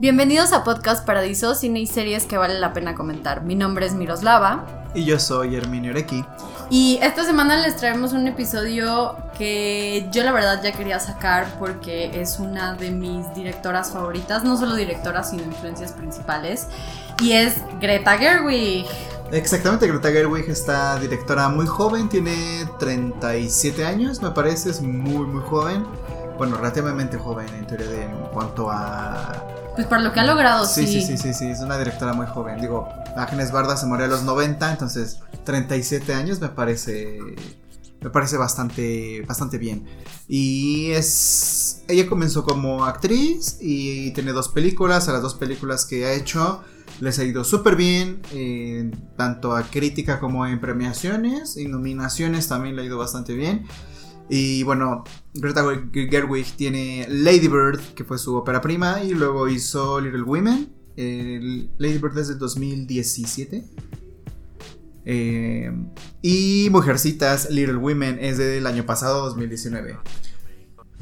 Bienvenidos a Podcast Paradiso, cine y series que vale la pena comentar. Mi nombre es Miroslava. Y yo soy Herminio Orequi. Y esta semana les traemos un episodio que yo la verdad ya quería sacar porque es una de mis directoras favoritas, no solo directoras, sino influencias principales. Y es Greta Gerwig. Exactamente, Greta Gerwig está directora muy joven, tiene 37 años, me parece, es muy, muy joven. Bueno, relativamente joven en teoría de, en cuanto a pues para lo que ha logrado, sí. Sí, sí, sí, sí, es una directora muy joven. Digo, Ángeles Barda se murió a los 90, entonces 37 años me parece me parece bastante bastante bien. Y es ella comenzó como actriz y tiene dos películas, a las dos películas que ha hecho les ha ido súper bien, eh, tanto a crítica como en premiaciones y nominaciones también le ha ido bastante bien. Y bueno, Greta Gerwig tiene Lady Bird, que fue su ópera prima, y luego hizo Little Women. Lady Bird es del 2017. Eh, y Mujercitas, Little Women es del año pasado, 2019.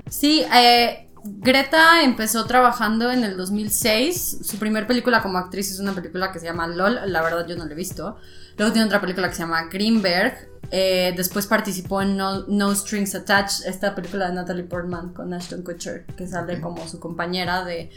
Sí, eh, Greta empezó trabajando en el 2006. Su primer película como actriz es una película que se llama LOL. La verdad, yo no la he visto. Luego tiene otra película que se llama Greenberg. Eh, después participó en no, Strings Attached, esta película de Natalie Portman con Ashton Kutcher, que sale como su compañera de,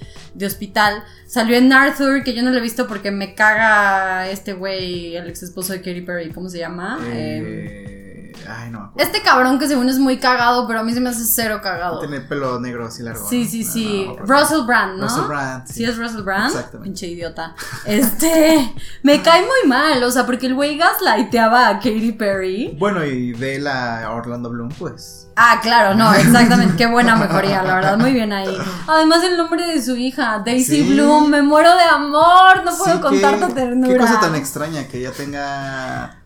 hospital. Salió en Arthur, que yo no lo he visto porque me caga este güey, el ex esposo de Katy Perry, ¿cómo se llama? Eh, Ay, no Este cabrón que según es muy cagado, pero a mí se me hace cero cagado. Tiene pelo negro así largo. Sí, sí, sí. Russell Brand, ¿no? Russell Brand. Sí. es Russell Brand. Exactamente. Pinche idiota. Este. me cae muy mal, o sea, porque el güey gaslighteaba a Katy Perry. Bueno, y de la Orlando Bloom, pues. Ah, claro, no, exactamente. Qué buena mejoría, la verdad. Muy bien ahí. Además, el nombre de su hija, Daisy Bloom. Me muero de amor. No puedo contar tu ternura. Qué cosa tan extraña que ella tenga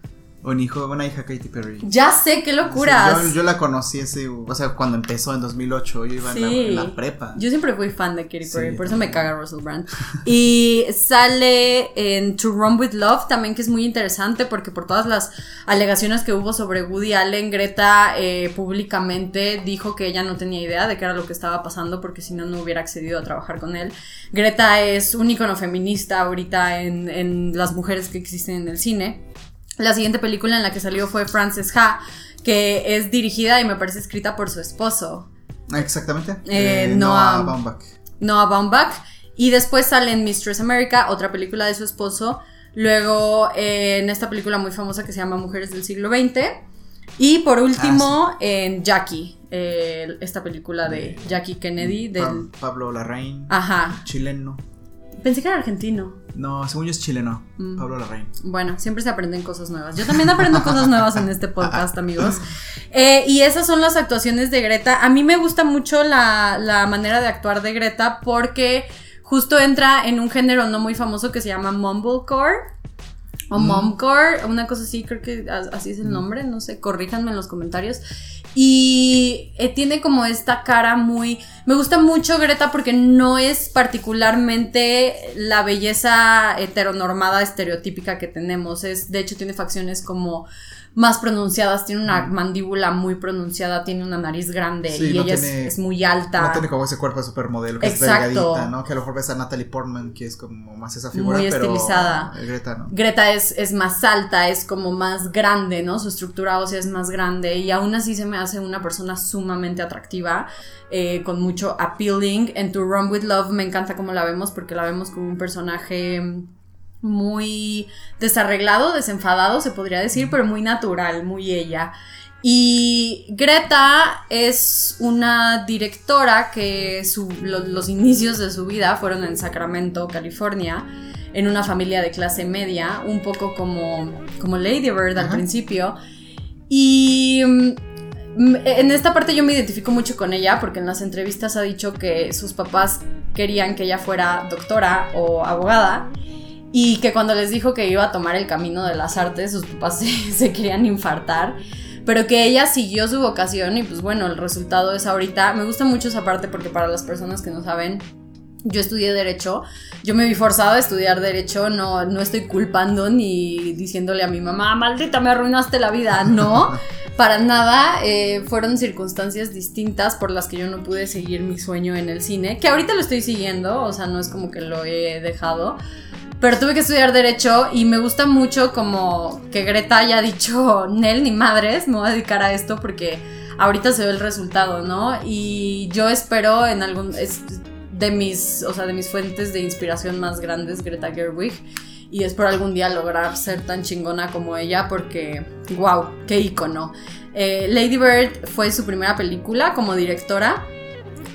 un hijo, una hija Katy Perry. Ya sé, qué locuras. yo, la conocí ese, o sea, cuando empezó en 2008, yo iba en, la, prepa. Yo siempre fui fan de Katy Perry, por eso me caga Russell Brand. y sale en To Run With Love también, que es muy interesante porque por todas las alegaciones que hubo sobre Woody Allen, Greta eh, públicamente dijo que ella no tenía idea de qué era lo que estaba pasando porque si no, no hubiera accedido a trabajar con él. Greta es un icono feminista ahorita en, en las mujeres que existen en el cine. La siguiente película en la que salió fue Frances Ha, que es dirigida y me parece escrita por su esposo. Exactamente. Eh, eh, Noah, Baumbach. Noah Baumbach. Y después sale en Mistress America, otra película de su esposo. Luego eh, en esta película muy famosa que se llama Mujeres del siglo XX. Y por último ah, en Jackie, esta película de Jackie Kennedy. Del... Pablo Larraín. Ajá. Chileno. Pensé que era argentino. No, según yo es chileno. Mm. Pablo Larraín. Bueno, siempre se aprenden cosas nuevas. Yo también aprendo cosas nuevas en este podcast, amigos. Eh, y esas son las actuaciones de Greta. A mí me gusta mucho la, la manera de actuar de Greta porque justo entra en un género no muy famoso que se llama Mumblecore. O. Momcore, una cosa así, creo que así es el nombre, no sé, corríjanme en los comentarios. Y eh, tiene como esta cara muy... Me gusta mucho Greta porque no es particularmente la belleza heteronormada estereotípica que tenemos. Es, de hecho, tiene facciones como más pronunciadas, tiene una mandíbula muy pronunciada, tiene una nariz grande y ella es, muy alta. No tiene como ese cuerpo de supermodelo que Exacto. es delgadita, ¿no? Que a lo mejor ves a Natalie Portman, que es como más esa figura, muy estilizada. Greta, ¿no? Greta es, es más alta, es como más grande, ¿no? Su estructura ósea es más grande y aún así se me hace una persona sumamente atractiva, eh, con mucho appealing. En To Run With Love me encanta cómo la vemos porque la vemos como un personaje muy desarreglado, desenfadado, se podría decir, pero muy natural, muy ella. Y Greta es una directora que los inicios de su vida fueron en Sacramento, California, en una familia de clase media, un poco como, como Lady Bird al principio. Y mm, en esta parte yo me identifico mucho con ella porque en las entrevistas ha dicho que sus papás querían que ella fuera doctora o abogada y que cuando les dijo que iba a tomar el camino de las artes, sus papás se, querían infartar, pero que ella siguió su vocación y pues bueno, el resultado es ahorita, me gusta mucho esa parte porque para las personas que no saben, yo estudié derecho, yo me vi forzada a estudiar derecho, no, no estoy culpando ni diciéndole a mi mamá, maldita, me arruinaste la vida, no, para nada, eh, fueron circunstancias distintas por las que yo no pude seguir mi sueño en el cine, que ahorita lo estoy siguiendo, o sea, no es como que lo he dejado, pero tuve que estudiar derecho y me gusta mucho como que Greta haya dicho, Nel, ni madres, me voy a dedicar a esto porque ahorita se ve el resultado, ¿no? Y yo espero en algún... Es de mis, o sea, de mis fuentes de inspiración más grandes, Greta Gerwig. Y espero algún día lograr ser tan chingona como ella porque, wow, qué icono. Eh, Lady Bird fue su primera película como directora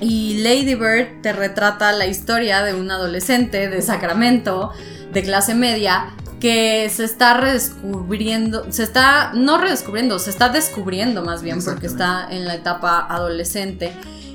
y Lady Bird te retrata la historia de un adolescente de Sacramento de clase media que se está redescubriendo, se está, no redescubriendo, se está descubriendo más bien porque está en la etapa adolescente.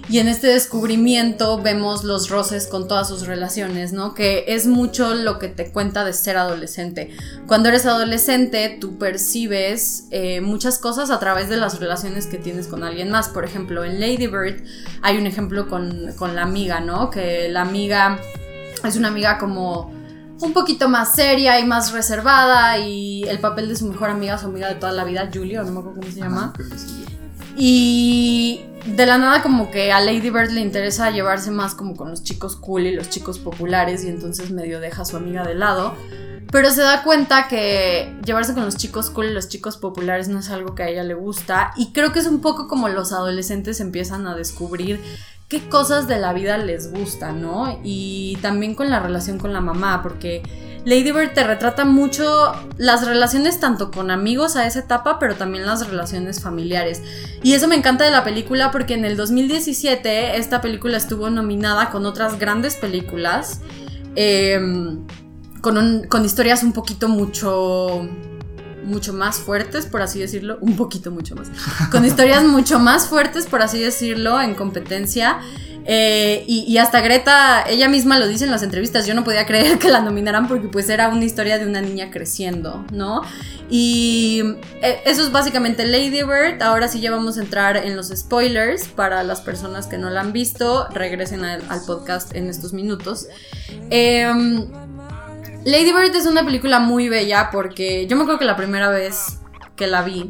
Y en este descubrimiento vemos los roces con todas sus relaciones, ¿no? Que es mucho lo que te cuenta de ser adolescente. Cuando eres adolescente, tú percibes eh, muchas cosas a través de las relaciones que tienes con alguien más. Por ejemplo, en Lady Bird hay un ejemplo con, con la amiga, ¿no? Que la amiga es una amiga como un poquito más seria y más reservada y el papel de su mejor amiga, su amiga de toda la vida, Julia, no me acuerdo cómo se llama. Y de la nada como que a Lady Bird le interesa llevarse más como con los chicos cool y los chicos populares y entonces medio deja a su amiga de lado. Pero se da cuenta que llevarse con los chicos cool y los chicos populares no es algo que a ella le gusta. Y creo que es un poco como los adolescentes empiezan a descubrir qué cosas de la vida les gustan, ¿no? Y también con la relación con la mamá, porque Lady Bird te retrata mucho las relaciones tanto con amigos a esa etapa, pero también las relaciones familiares. Y eso me encanta de la película porque en el 2017 esta película estuvo nominada con otras grandes películas, em, con, con historias un poquito mucho mucho más fuertes, por así decirlo, un poquito mucho más, con historias mucho más fuertes, por así decirlo, en competencia. Eh, y, hasta Greta, ella misma lo dice en las entrevistas, yo no podía creer que la nominaran porque pues era una historia de una niña creciendo, ¿no? Y eh, eso es básicamente Lady Bird, ahora sí ya vamos a entrar en los spoilers para las personas que no la han visto, regresen al, podcast en estos minutos. Eh, Lady Bird es una película muy bella porque yo me acuerdo que la primera vez que la vi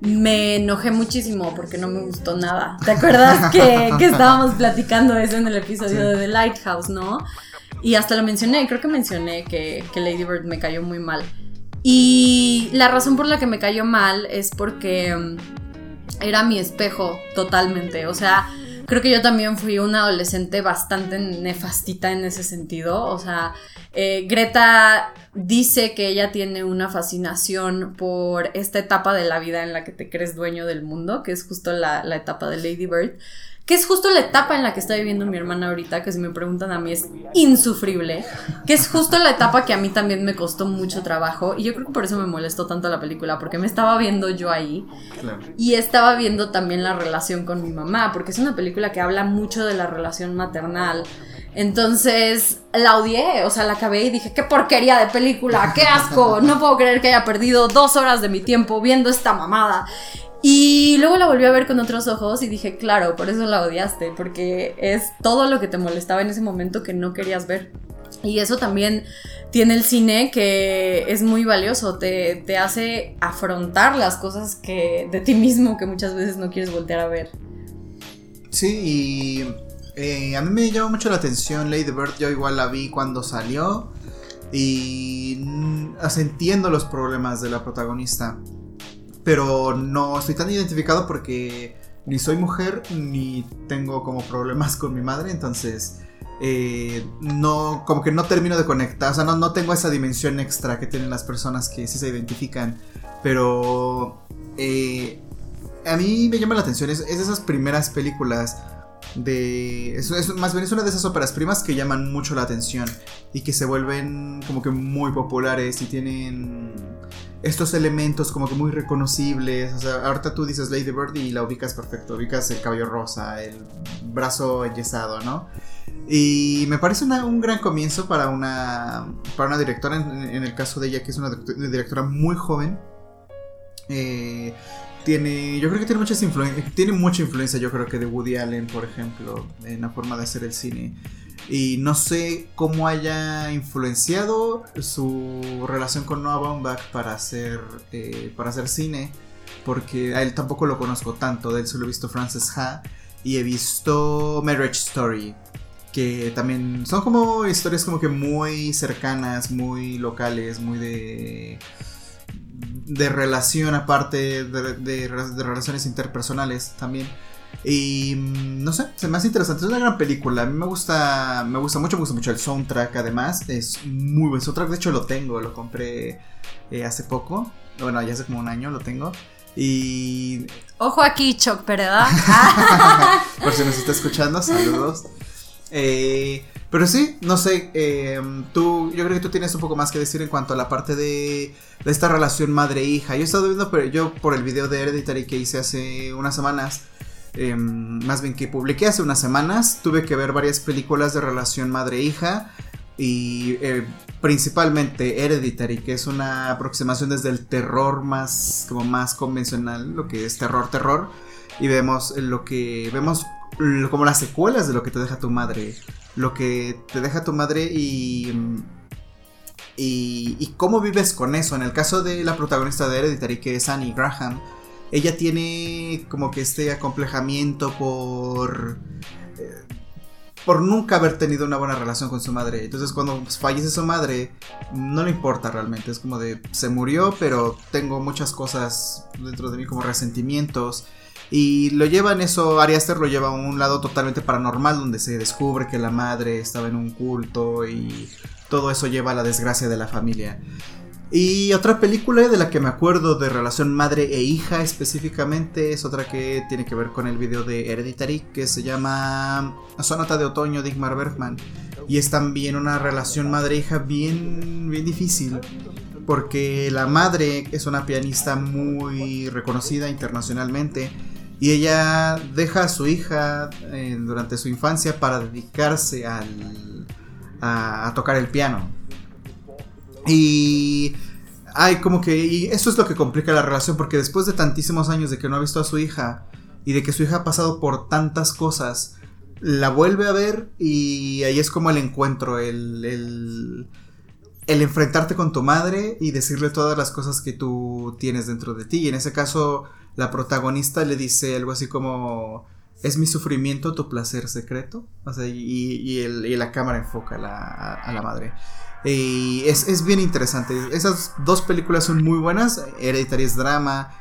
me enojé muchísimo porque no me gustó nada. ¿Te acuerdas que, estábamos platicando eso en el episodio de The Lighthouse, no? Y hasta lo mencioné, creo que mencioné que, que Lady Bird me cayó muy mal. Y la razón por la que me cayó mal es porque mm, era mi espejo totalmente. O sea, creo que yo también fui una adolescente bastante nefastita en ese sentido. O sea, eh, Greta dice que ella tiene una fascinación por esta etapa de la vida en la que te crees dueño del mundo, que es justo la, etapa de Lady Bird que es justo la etapa en la que está viviendo mi hermana ahorita, que si me preguntan a mí es insufrible, que es justo la etapa que a mí también me costó mucho trabajo y yo creo que por eso me molestó tanto la película, porque me estaba viendo yo ahí y estaba viendo también la relación con mi mamá, porque es una película que habla mucho de la relación maternal, entonces la odié, o sea, la acabé y dije, qué porquería de película, qué asco, no puedo creer que haya perdido dos horas de mi tiempo viendo esta mamada. Y luego la volví a ver con otros ojos y dije, claro, por eso la odiaste, porque es todo lo que te molestaba en ese momento que no querías ver. Y eso también tiene el cine que es muy valioso, te, te hace afrontar las cosas que de ti mismo que muchas veces no quieres voltear a ver. Sí, y eh, a mí me llamó mucho la atención Lady Bird, yo igual la vi cuando salió y mm, entiendo los problemas de la protagonista, pero no estoy tan identificado porque ni soy mujer ni tengo como problemas con mi madre, entonces eh, no, como que no termino de conectar, o sea, no, no tengo esa dimensión extra que tienen las personas que sí se identifican, pero eh, a mí me llama la atención, es, es de esas primeras películas de es, más bien es una de esas óperas primas que llaman mucho la atención y que se vuelven como que muy populares y tienen estos elementos como que muy reconocibles. O sea, ahorita tú dices Lady Bird y la ubicas perfecto, ubicas el cabello rosa, el brazo enyesado, ¿no? Y me parece un gran comienzo para una, para una directora, en, el caso de ella, que es una directora muy joven. Eh, tiene, yo creo que tiene muchas influencias, tiene mucha influencia yo creo que de Woody Allen, por ejemplo, en la forma de hacer el cine. Y no sé cómo haya influenciado su relación con Noah Baumbach para hacer, eh, para hacer cine, porque a él tampoco lo conozco tanto, de él solo he visto Frances Ha y he visto Marriage Story, que también son como historias como que muy cercanas, muy locales, muy de de relación aparte de, de relaciones interpersonales también. Y mm, no sé, se me hace interesante. Es una gran película. A mí me gusta, me gusta mucho, me gusta mucho el soundtrack. Además, es muy buen soundtrack. De hecho, lo tengo, lo compré eh, hace poco. Bueno, ya hace como un año lo tengo. Y. Ojo aquí, Choc, ¿verdad? Por si nos está escuchando, saludos. Eh, pero sí, no sé, eh, tú, yo creo que tú tienes un poco más que decir en cuanto a la parte de, esta relación madre-hija. Yo he estado viendo, pero yo por el video de Hereditary que hice hace unas semanas, Em, más bien que publiqué hace unas semanas, tuve que ver varias películas de relación madre-hija y eh, principalmente Hereditary, que es una aproximación desde el terror más como más convencional, lo que es terror terror y vemos lo que vemos como las secuelas de lo que te deja tu madre, lo que te deja tu madre y y, y cómo vives con eso. En el caso de la protagonista de Hereditary, que es Annie Graham, ella tiene como que este acomplejamiento por eh, por nunca haber tenido una buena relación con su madre. Entonces cuando fallece su madre, no le importa realmente. Es como de, se murió, pero tengo muchas cosas dentro de mí como resentimientos. Y lo lleva en eso, Ari Aster lo lleva a un lado totalmente paranormal, donde se descubre que la madre estaba en un culto y todo eso lleva a la desgracia de la familia. Y otra película de la que me acuerdo de relación madre e hija específicamente es otra que tiene que ver con el video de Hereditary que se llama Sonata de Otoño de Igmar Bergman. Y es también una relación madre-hija bien, bien difícil. Porque la madre es una pianista muy reconocida internacionalmente. Y ella deja a su hija eh, durante su infancia para dedicarse al, a tocar el piano. Y hay como que y eso es lo que complica la relación porque después de tantísimos años de que no ha visto a su hija y de que su hija ha pasado por tantas cosas, la vuelve a ver y ahí es como el encuentro, el, el enfrentarte con tu madre y decirle todas las cosas que tú tienes dentro de ti. Y en ese caso la protagonista le dice algo así como... ¿Es mi sufrimiento tu placer secreto? O sea, y, y, y la cámara enfoca a la, madre. Y es, bien interesante. Esas dos películas son muy buenas. Hereditary es drama.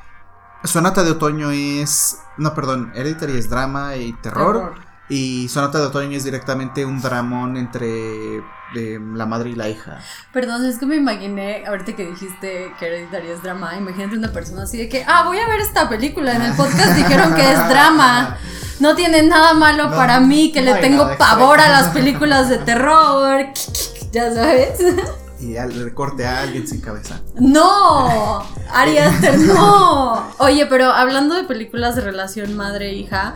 Sonata de Otoño es. No, perdón. Hereditary es drama y terror. Y Sonata de Otoño es directamente un dramón entre la madre y la hija. Perdón, es que me imaginé, ahorita que dijiste que Hereditary es drama, imagínate una persona así de que, ah, voy a ver esta película. En el podcast dijeron que es drama. No tiene nada malo para mí, que le tengo pavor a las películas de terror. ya sabes. Y al corte a alguien sin cabeza. No, Ari no. Oye, pero hablando de películas de relación madre-hija,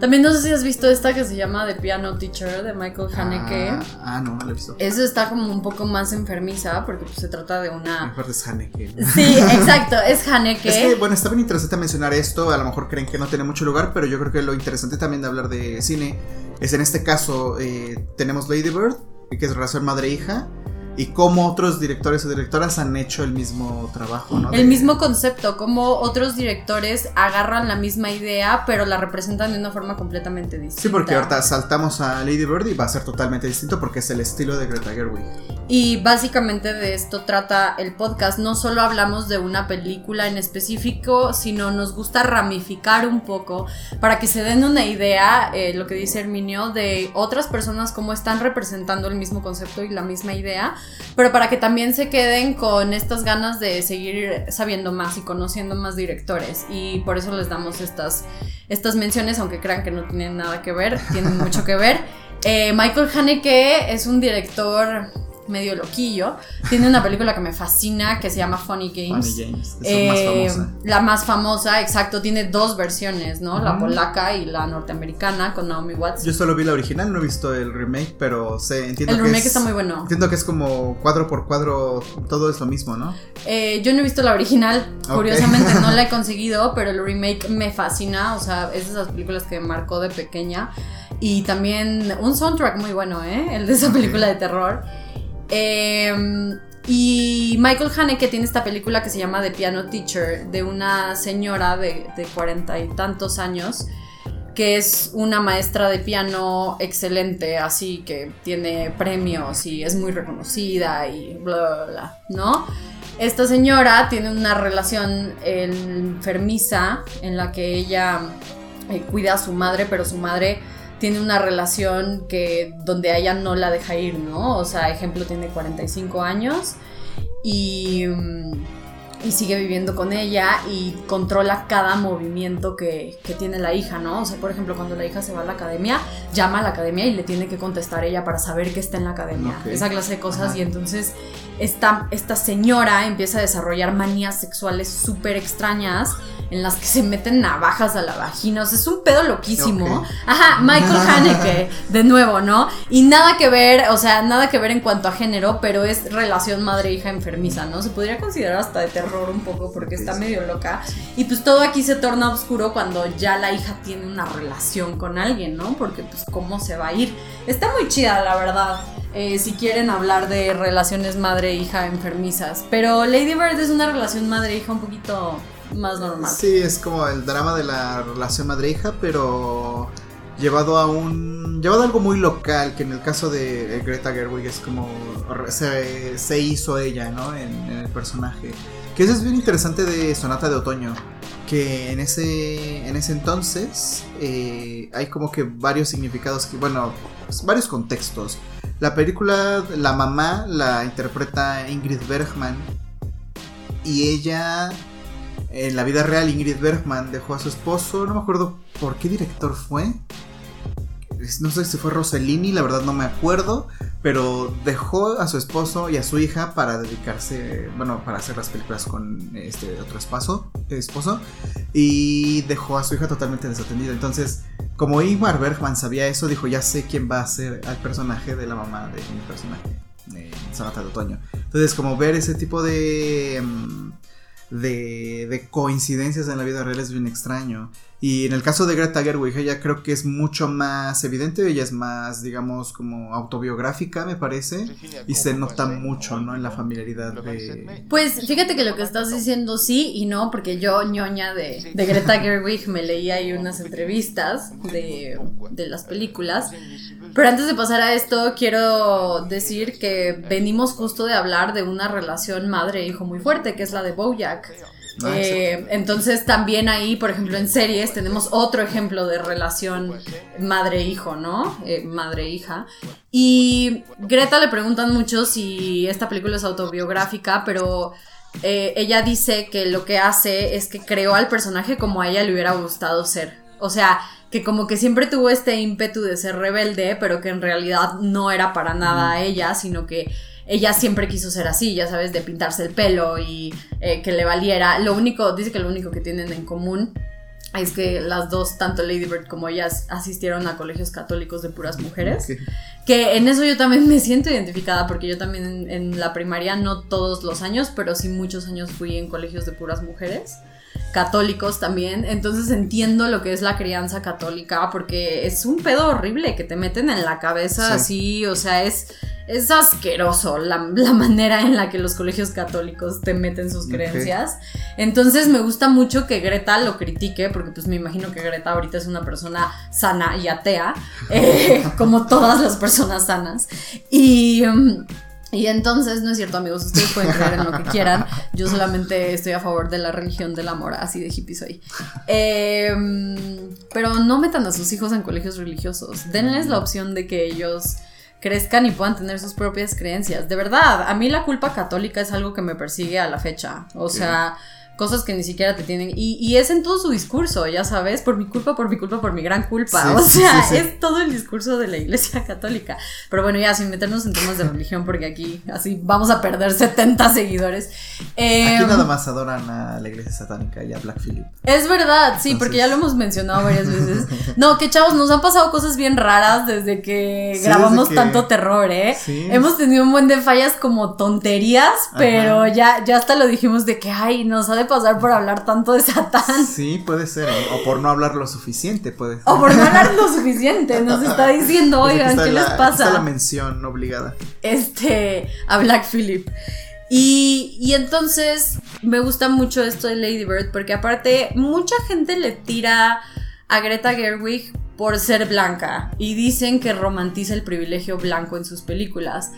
también no sé si has visto esta que se llama The Piano Teacher de Michael Haneke. Ah, ah no, no la he visto. Eso está como un poco más enfermiza porque pues, se trata de una. Mejor es Haneke. Sí, exacto, es Haneke. Es que, bueno, está bien interesante mencionar esto. A lo mejor creen que no tiene mucho lugar, pero yo creo que lo interesante también de hablar de cine es en este caso eh, tenemos Lady Bird que es relación madre-hija, y cómo otros directores o directoras han hecho el mismo trabajo, ¿no? El mismo concepto, cómo otros directores agarran la misma idea, pero la representan de una forma completamente distinta. Sí, porque ahorita saltamos a Lady Bird y va a ser totalmente distinto porque es el estilo de Greta Gerwig. Y básicamente de esto trata el podcast. No solo hablamos de una película en específico, sino nos gusta ramificar un poco para que se den una idea, eh, lo que dice Herminio, de otras personas cómo están representando el mismo concepto y la misma idea, pero para que también se queden con estas ganas de seguir sabiendo más y conociendo más directores. Y por eso les damos estas, estas menciones, aunque crean que no tienen nada que ver, tienen mucho que ver. Eh, Michael Haneke es un director medio loquillo. Tiene una película que me fascina que se llama Funny Games. Funny Games, es más eh, famosa. La más famosa, exacto. Tiene dos versiones, ¿no? La polaca y la norteamericana con Naomi Watts. Yo solo vi la original, no he visto el remake, pero sé, entiendo el remake está muy bueno. Entiendo que es como cuadro por cuadro, todo es lo mismo, ¿no? Eh, yo no he visto la original, curiosamente no la he conseguido, pero el remake me fascina. O sea, es de esas películas que me marcó de pequeña. Y también un soundtrack muy bueno, ¿eh? El de esa película de terror. Em, y Michael Haneke tiene esta película que se llama The Piano Teacher, de una señora de cuarenta y tantos años que es una maestra de piano excelente, así que tiene premios y es muy reconocida y bla, bla, bla, ¿no? Esta señora tiene una relación enfermiza en la que ella eh, cuida a su madre, pero su madre tiene una relación que donde ella no la deja ir, ¿no? O sea, ejemplo, tiene 45 años y... Mm, y sigue viviendo con ella y controla cada movimiento que, tiene la hija, ¿no? O sea, por ejemplo, cuando la hija se va a la academia, llama a la academia y le tiene que contestar ella para saber que está en la academia. Esa clase de cosas. Y entonces esta, esta señora empieza a desarrollar manías sexuales súper extrañas en las que se meten navajas a la vagina. O sea, es un pedo loquísimo. Ajá, Michael Haneke, de nuevo, ¿no? Y nada que ver, o sea, nada que ver en cuanto a género, pero es relación madre-hija enfermiza, ¿no? Se podría considerar hasta de terror un poco porque está medio loca. Y pues todo aquí se torna oscuro cuando ya la hija tiene una relación con alguien, ¿no? Porque pues cómo se va a ir. Está muy chida, la verdad. Eh, si quieren hablar de relaciones madre-hija enfermizas. Pero Lady Bird es una relación madre-hija un poquito más normal. Sí, es como el drama de la relación madre-hija, pero llevado a un llevado a algo muy local que en el caso de Greta Gerwig es como se, hizo ella no en, el personaje que eso es bien interesante de Sonata de Otoño. Que en ese en ese entonces eh, hay como que varios significados bueno pues, varios contextos. La película la mamá la interpreta Ingrid Bergman. Y ella en la vida real, Ingrid Bergman dejó a su esposo, no me acuerdo por qué director fue. No sé si fue Rossellini, la verdad no me acuerdo, pero dejó a su esposo y a su hija para dedicarse, bueno, para hacer las películas con este otro esposo, y dejó a su hija totalmente desatendida. Entonces, como Ingmar Bergman sabía eso, dijo, ya sé quién va a ser al personaje de la mamá de mi personaje Sonata de Otoño. Entonces, como ver ese tipo de... Mm, de, coincidencias en la vida real es bien extraño. Y en el caso de Greta Gerwig, ella creo que es mucho más evidente, ella es más, digamos, como autobiográfica, me parece, y se nota mucho, ¿no? En la familiaridad de... Pues fíjate que lo que estás diciendo sí y no, porque yo, ñoña de, de Greta Gerwig, me leí ahí unas entrevistas de, de las películas. Pero antes de pasar a esto, quiero decir que venimos justo de hablar de una relación madre-hijo muy fuerte, que es la de Bojack. Ah, eh, entonces también ahí, por ejemplo, en series tenemos otro ejemplo de relación madre-hijo, ¿no? Eh, madre-hija. Y Greta le preguntan mucho si esta película es autobiográfica, pero eh, ella dice que lo que hace es que creó al personaje como a ella le hubiera gustado ser. O sea, que como que siempre tuvo este ímpetu de ser rebelde, pero que en realidad no era para nada ella, sino que ella siempre quiso ser así, ya sabes, de pintarse el pelo y eh, que le valiera. Lo único, dice que lo único que tienen en común es que las dos, tanto Lady Bird como ellas, asistieron a colegios católicos de puras mujeres. Que en eso yo también me siento identificada, porque yo también en la primaria, no todos los años, pero sí muchos años fui en colegios de puras mujeres católicos también, entonces entiendo lo que es la crianza católica porque es un pedo horrible que te meten en la cabeza así, o sea, es, es asqueroso la, manera en la que los colegios católicos te meten sus creencias. Entonces me gusta mucho que Greta lo critique, porque pues me imagino que Greta ahorita es una persona sana y atea, eh, como todas las personas sanas. Y... Um, y entonces, no es cierto, amigos, ustedes pueden creer en lo que quieran. Yo solamente estoy a favor de la religión del amor, así de hippie soy. Em, pero no metan a sus hijos en colegios religiosos. Denles la opción de que ellos crezcan y puedan tener sus propias creencias. De verdad, a mí la culpa católica es algo que me persigue a la fecha. O sea cosas que ni siquiera te tienen. Y, y, es en todo su discurso, ya sabes, por mi culpa, por mi culpa, por mi gran culpa. o sea, es todo el discurso de la Iglesia Católica. Pero bueno, ya sin meternos en temas de religión, porque aquí así vamos a perder 70 seguidores. aquí em, nada más adoran a la Iglesia Satánica y a Black Phillip. Es verdad, sí, porque ya lo hemos mencionado varias veces. No, que chavos, nos han pasado cosas bien raras desde que grabamos tanto terror, ¿eh? Hemos tenido un buen de fallas como tonterías, pero ya, ya hasta lo dijimos de que, ay, nos ha de pasar por hablar tanto de Satán. Sí, puede ser. ¿eh? O por no hablar lo suficiente, puede ser. O por no hablar lo suficiente. Nos está diciendo, oigan, ¿qué les pasa? Está la mención obligada. Este, a Black Phillip. Y, y, entonces me gusta mucho esto de Lady Bird porque aparte mucha gente le tira a Greta Gerwig por ser blanca y dicen que romantiza el privilegio blanco en sus películas.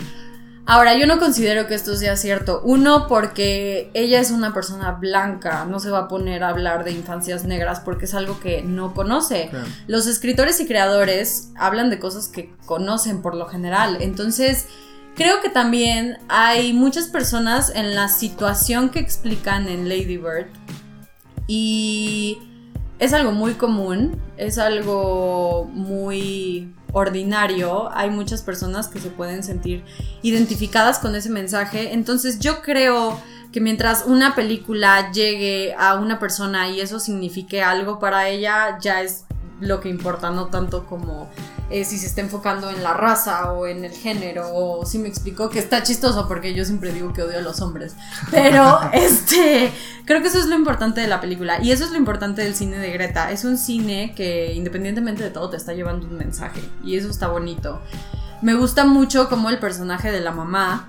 Ahora, yo no considero que esto sea cierto. Uno, porque ella es una persona blanca, no se va a poner a hablar de infancias negras porque es algo que no conoce. Los escritores y creadores hablan de cosas que conocen por lo general. Entonces, creo que también hay muchas personas en la situación que explican en Lady Bird y es algo muy común, es algo muy ordinario, hay muchas personas que se pueden sentir identificadas con ese mensaje, entonces yo creo que mientras una película llegue a una persona y eso signifique algo para ella, ya es lo que importa, no tanto como eh, si se está enfocando en la raza o en el género, o si me explico que está chistoso porque yo siempre digo que odio a los hombres, pero este, creo que eso es lo importante de la película y eso es lo importante del cine de Greta, es un cine que independientemente de todo te está llevando un mensaje y eso está bonito. Me gusta mucho como el personaje de la mamá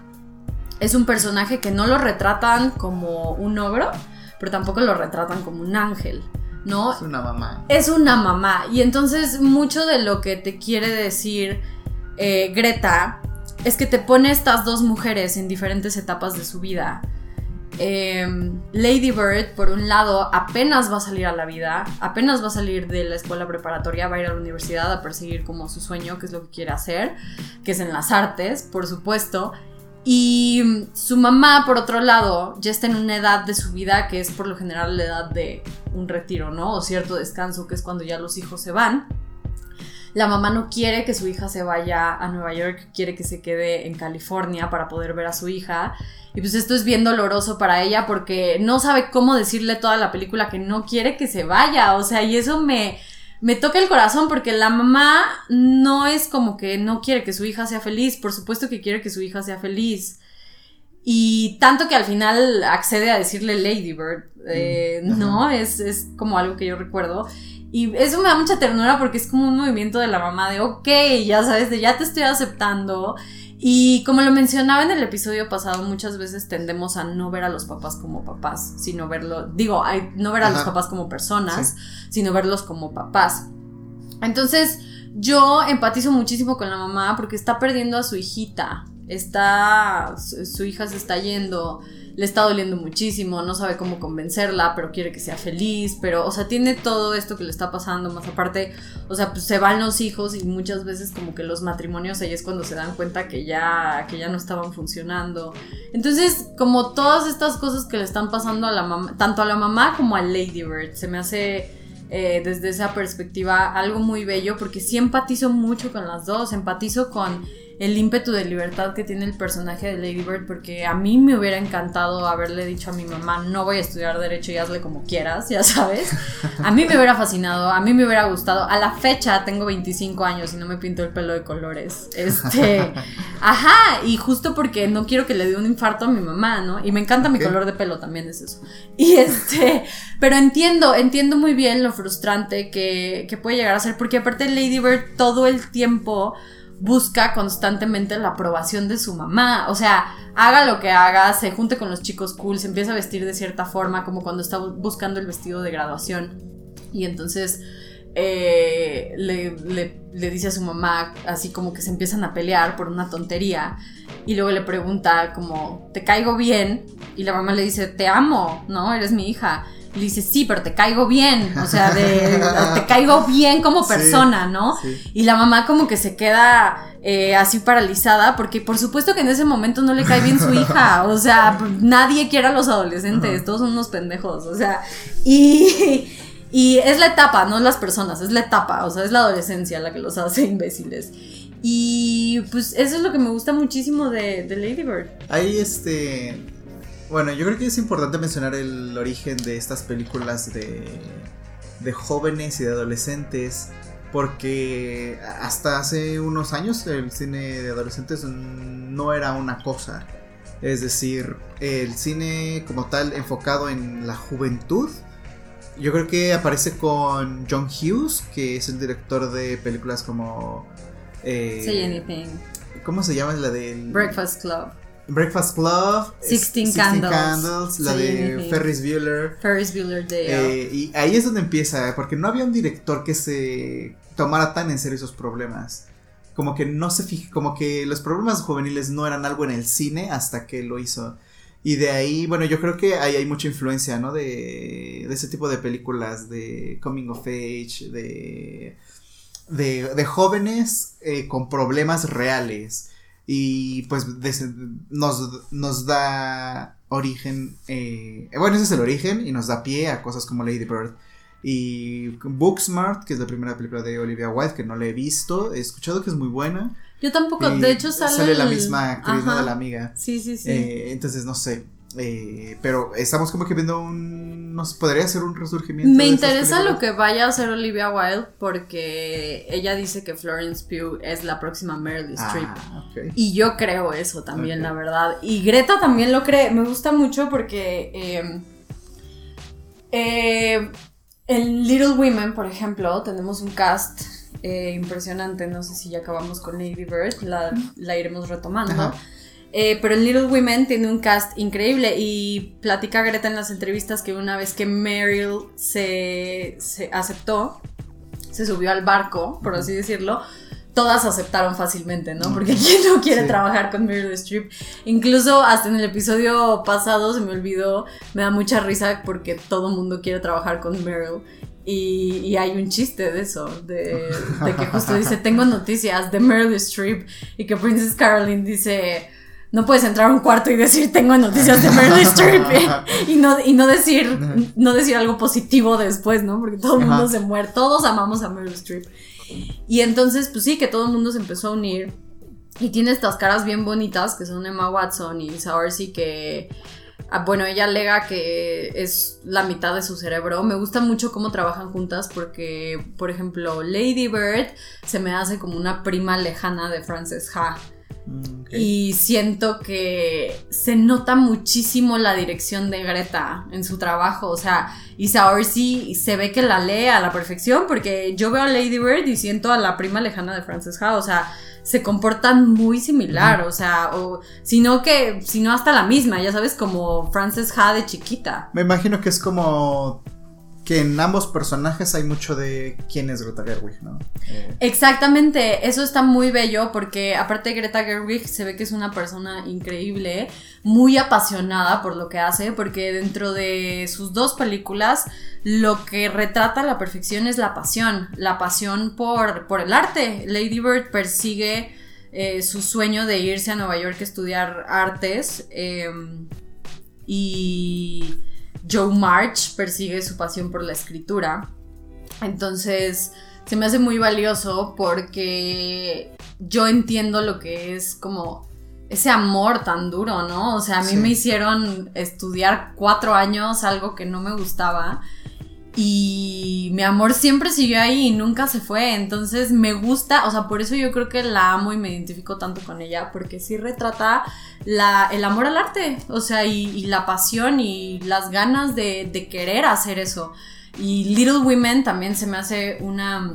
es un personaje que no lo retratan como un ogro, pero tampoco lo retratan como un ángel. ¿no? Es una mamá. Es una mamá. Y entonces mucho de lo que te quiere decir eh, Greta es que te pone estas dos mujeres en diferentes etapas de su vida. Em, Lady Bird, por un lado, apenas va a salir a la vida, apenas va a salir de la escuela preparatoria, va a ir a la universidad a perseguir como su sueño, que es lo que quiere hacer, que es en las artes, por supuesto. Y su mamá, por otro lado, ya está en una edad de su vida que es por lo general la edad de un retiro, ¿no? O cierto descanso, que es cuando ya los hijos se van. La mamá no quiere que su hija se vaya a Nueva York, quiere que se quede en California para poder ver a su hija. Y pues esto es bien doloroso para ella porque no sabe cómo decirle toda la película que no quiere que se vaya. O sea, y eso me, me toca el corazón porque la mamá no es como que no quiere que su hija sea feliz, por supuesto que quiere que su hija sea feliz. Y tanto que al final accede a decirle Lady Bird, eh, mm, ¿no? Es, es como algo que yo recuerdo. Y eso me da mucha ternura porque es como un movimiento de la mamá de, ok, ya sabes, de ya te estoy aceptando. Y como lo mencionaba en el episodio pasado, muchas veces tendemos a no ver a los papás como papás, sino verlo, digo, no ver a los papás como personas, sino verlos como papás. Entonces, yo empatizo muchísimo con la mamá porque está perdiendo a su hijita, está, su hija se está yendo, le está doliendo muchísimo, no sabe cómo convencerla, pero quiere que sea feliz, pero, o sea, tiene todo esto que le está pasando, más aparte, o sea, pues se van los hijos y muchas veces como que los matrimonios ahí es cuando se dan cuenta que ya, que ya no estaban funcionando. Entonces, como todas estas cosas que le están pasando a la mamá, tanto a la mamá como a Lady Bird, se me hace... Eh, desde esa perspectiva algo muy bello porque sí empatizo mucho con las dos, empatizo con el ímpetu de libertad que tiene el personaje de Lady Bird, porque a mí me hubiera encantado haberle dicho a mi mamá, no voy a estudiar derecho y hazle como quieras, ya sabes. A mí me hubiera fascinado, a mí me hubiera gustado. A la fecha tengo 25 años y no me pinto el pelo de colores. Este, ajá, y justo porque no quiero que le dé un infarto a mi mamá, ¿no? Y me encanta mi color de pelo también es eso. Y este, pero entiendo, entiendo muy bien lo frustrante que, que puede llegar a ser, porque aparte Lady Bird todo el tiempo busca constantemente la aprobación de su mamá. O sea, haga lo que haga, se junte con los chicos cool, se empieza a vestir de cierta forma, como cuando está buscando el vestido de graduación. Y entonces eh, le, le, dice a su mamá, así como que se empiezan a pelear por una tontería. Y luego le pregunta como, ¿te caigo bien? Y la mamá le dice, te amo, ¿no? Eres mi hija. Y le dice, sí, pero te caigo bien, o sea, de, te caigo bien como persona, ¿no? Y la mamá como que se queda eh, así paralizada, porque por supuesto que en ese momento no le cae bien su hija, o sea, nadie quiere a los adolescentes, todos son unos pendejos, o sea, y, y es la etapa, no las personas, es la etapa, o sea, es la adolescencia la que los hace imbéciles. Y pues eso es lo que me gusta muchísimo de, de Lady Bird. Ahí este bueno, yo creo que es importante mencionar el origen de estas películas de, de jóvenes y de adolescentes. Porque hasta hace unos años el cine de adolescentes no era una cosa. Es decir, el cine como tal enfocado en la juventud. Yo creo que aparece con John Hughes, que es el director de películas como... Eh, Say anything. ¿Cómo se llama la del... Breakfast Club. Breakfast Club, Sixteen Candles, la de. Ferris Bueller. Ferris Bueller Day Eh, y ahí es donde empieza, porque no había un director que se tomara tan en serio esos problemas. Como que no se fija, como que los problemas juveniles no eran algo en el cine hasta que lo hizo. Y de ahí, bueno, yo creo que ahí hay mucha influencia, ¿no? De, de ese tipo de películas de coming of age, de, de, de jóvenes eh, con problemas reales. Y pues des- nos, nos da origen, eh, bueno, ese es el origen y nos da pie a cosas como Lady Bird. Y Booksmart, que es la primera película de Olivia Wilde, que no la he visto, he escuchado que es muy buena. Yo tampoco, de hecho sale. la el- misma actriz, de la amiga. Sí, sí, sí. Eh, entonces, no sé. Eh, pero estamos como que viendo un. Nos podría ser un resurgimiento. Me interesa lo que vaya a hacer Olivia Wilde porque ella dice que Florence Pugh es la próxima Meryl Streep. Ah, ok. Y yo creo eso también, la verdad. Y Greta también lo cree. Me gusta mucho porque eh, eh, en Little Women, por ejemplo, tenemos un cast eh, impresionante. No sé si ya acabamos con Lady Bird, la, la iremos retomando. Ajá. Eh, pero en Little Women tiene un cast increíble y platica Greta en las entrevistas que una vez que Meryl se, se aceptó, se subió al barco, por así decirlo, todas aceptaron fácilmente, ¿no? Porque ¿quién no quiere Sí. trabajar con Meryl Streep? Incluso hasta en el episodio pasado se me olvidó, me da mucha risa porque todo mundo quiere trabajar con Meryl. Y, y hay un chiste de eso, de, de que justo dice, tengo noticias de Meryl Streep y que Princess Caroline dice, no puedes entrar a un cuarto y decir, tengo noticias de Meryl Streep y no, y no, decir, no decir algo positivo después, ¿no? Porque todo el mundo Ajá. se muere, todos amamos a Meryl Streep. Y entonces, pues sí, que todo el mundo se empezó a unir. Y tiene estas caras bien bonitas que son Emma Watson y Saoirse que... ah, Bueno, ella alega que es la mitad de su cerebro. Me gusta mucho cómo trabajan juntas porque, por ejemplo, Lady Bird se me hace como una prima lejana de Frances Ha. Mm. Y siento que se nota muchísimo la dirección de Greta en su trabajo. O sea, y Saoirse se ve que la lee a la perfección porque yo veo a Lady Bird y siento a la prima lejana de Frances Ha. O sea, se comportan muy similar. O sea, o si no que, si no hasta la misma, ya sabes, como Frances Ha de chiquita. Me imagino que es como. Que en ambos personajes hay mucho de quién es Greta Gerwig, ¿no? Eh, Exactamente, eso está muy bello porque aparte Greta Gerwig se ve que es una persona increíble, muy apasionada por lo que hace, porque dentro de sus dos películas lo que retrata la perfección es la pasión, la pasión por, por el arte. Lady Bird persigue eh, su sueño de irse a Nueva York a estudiar artes eh, y Joe March persigue su pasión por la escritura. Entonces, se me hace muy valioso porque yo entiendo lo que es como ese amor tan duro, ¿no? O sea, a mí Sí. me hicieron estudiar cuatro años algo que no me gustaba y mi amor siempre siguió ahí y nunca se fue. Entonces me gusta, o sea, por eso yo creo que la amo y me identifico tanto con ella porque sí retrata la, el amor al arte, o sea, y, y la pasión y las ganas de, de querer hacer eso. Y Little Women también se me hace una,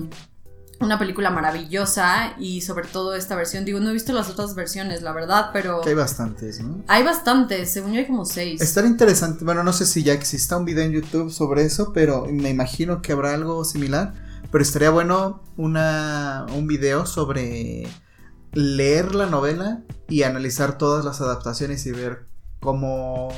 una película maravillosa y sobre todo esta versión. Digo, no he visto las otras versiones, la verdad, pero que hay bastantes, ¿no? hay bastantes, según yo hay como seis. Estar interesante, bueno, no sé si ya exista un video en YouTube sobre eso, pero me imagino que habrá algo similar. Pero estaría bueno una, un video sobre leer la novela y analizar todas las adaptaciones y ver cómo,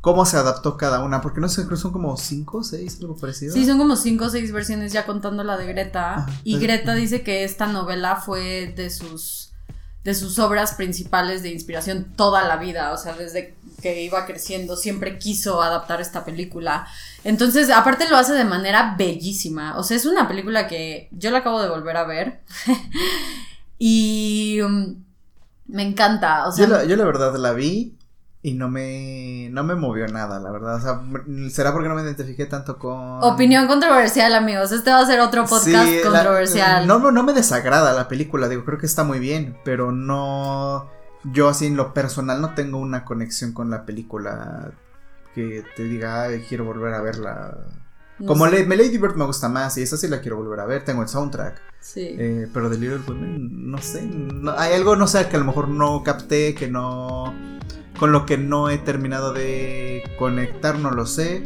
cómo se adaptó cada una. Porque no sé, creo que son como cinco o seis, algo parecido. Sí, son como cinco o seis versiones ya contando la de Greta. Ajá. y Greta dice que esta novela fue de sus, de sus obras principales de inspiración toda la vida. O sea, desde que iba creciendo siempre quiso adaptar esta película. Entonces, aparte lo hace de manera bellísima. O sea, es una película que yo la acabo de volver a ver. y um, me encanta. O sea, yo, la, yo la verdad la vi y no me, no me movió nada, la verdad. O sea, será porque no me identifiqué tanto con... opinión controversial, amigos. Este va a ser otro podcast Sí, la- controversial. no, no, no me desagrada la película, digo, creo que está muy bien, pero no... yo así en lo personal no tengo una conexión con la película que te diga, Ay, quiero volver a verla. No Como. Le- Lady Bird me gusta más y esa sí la quiero volver a ver, tengo el soundtrack. Sí. Eh, pero de Little Women, no sé, no- hay algo, no sé, que a lo mejor no capté, que no... Con lo que no he terminado de conectar, no lo sé.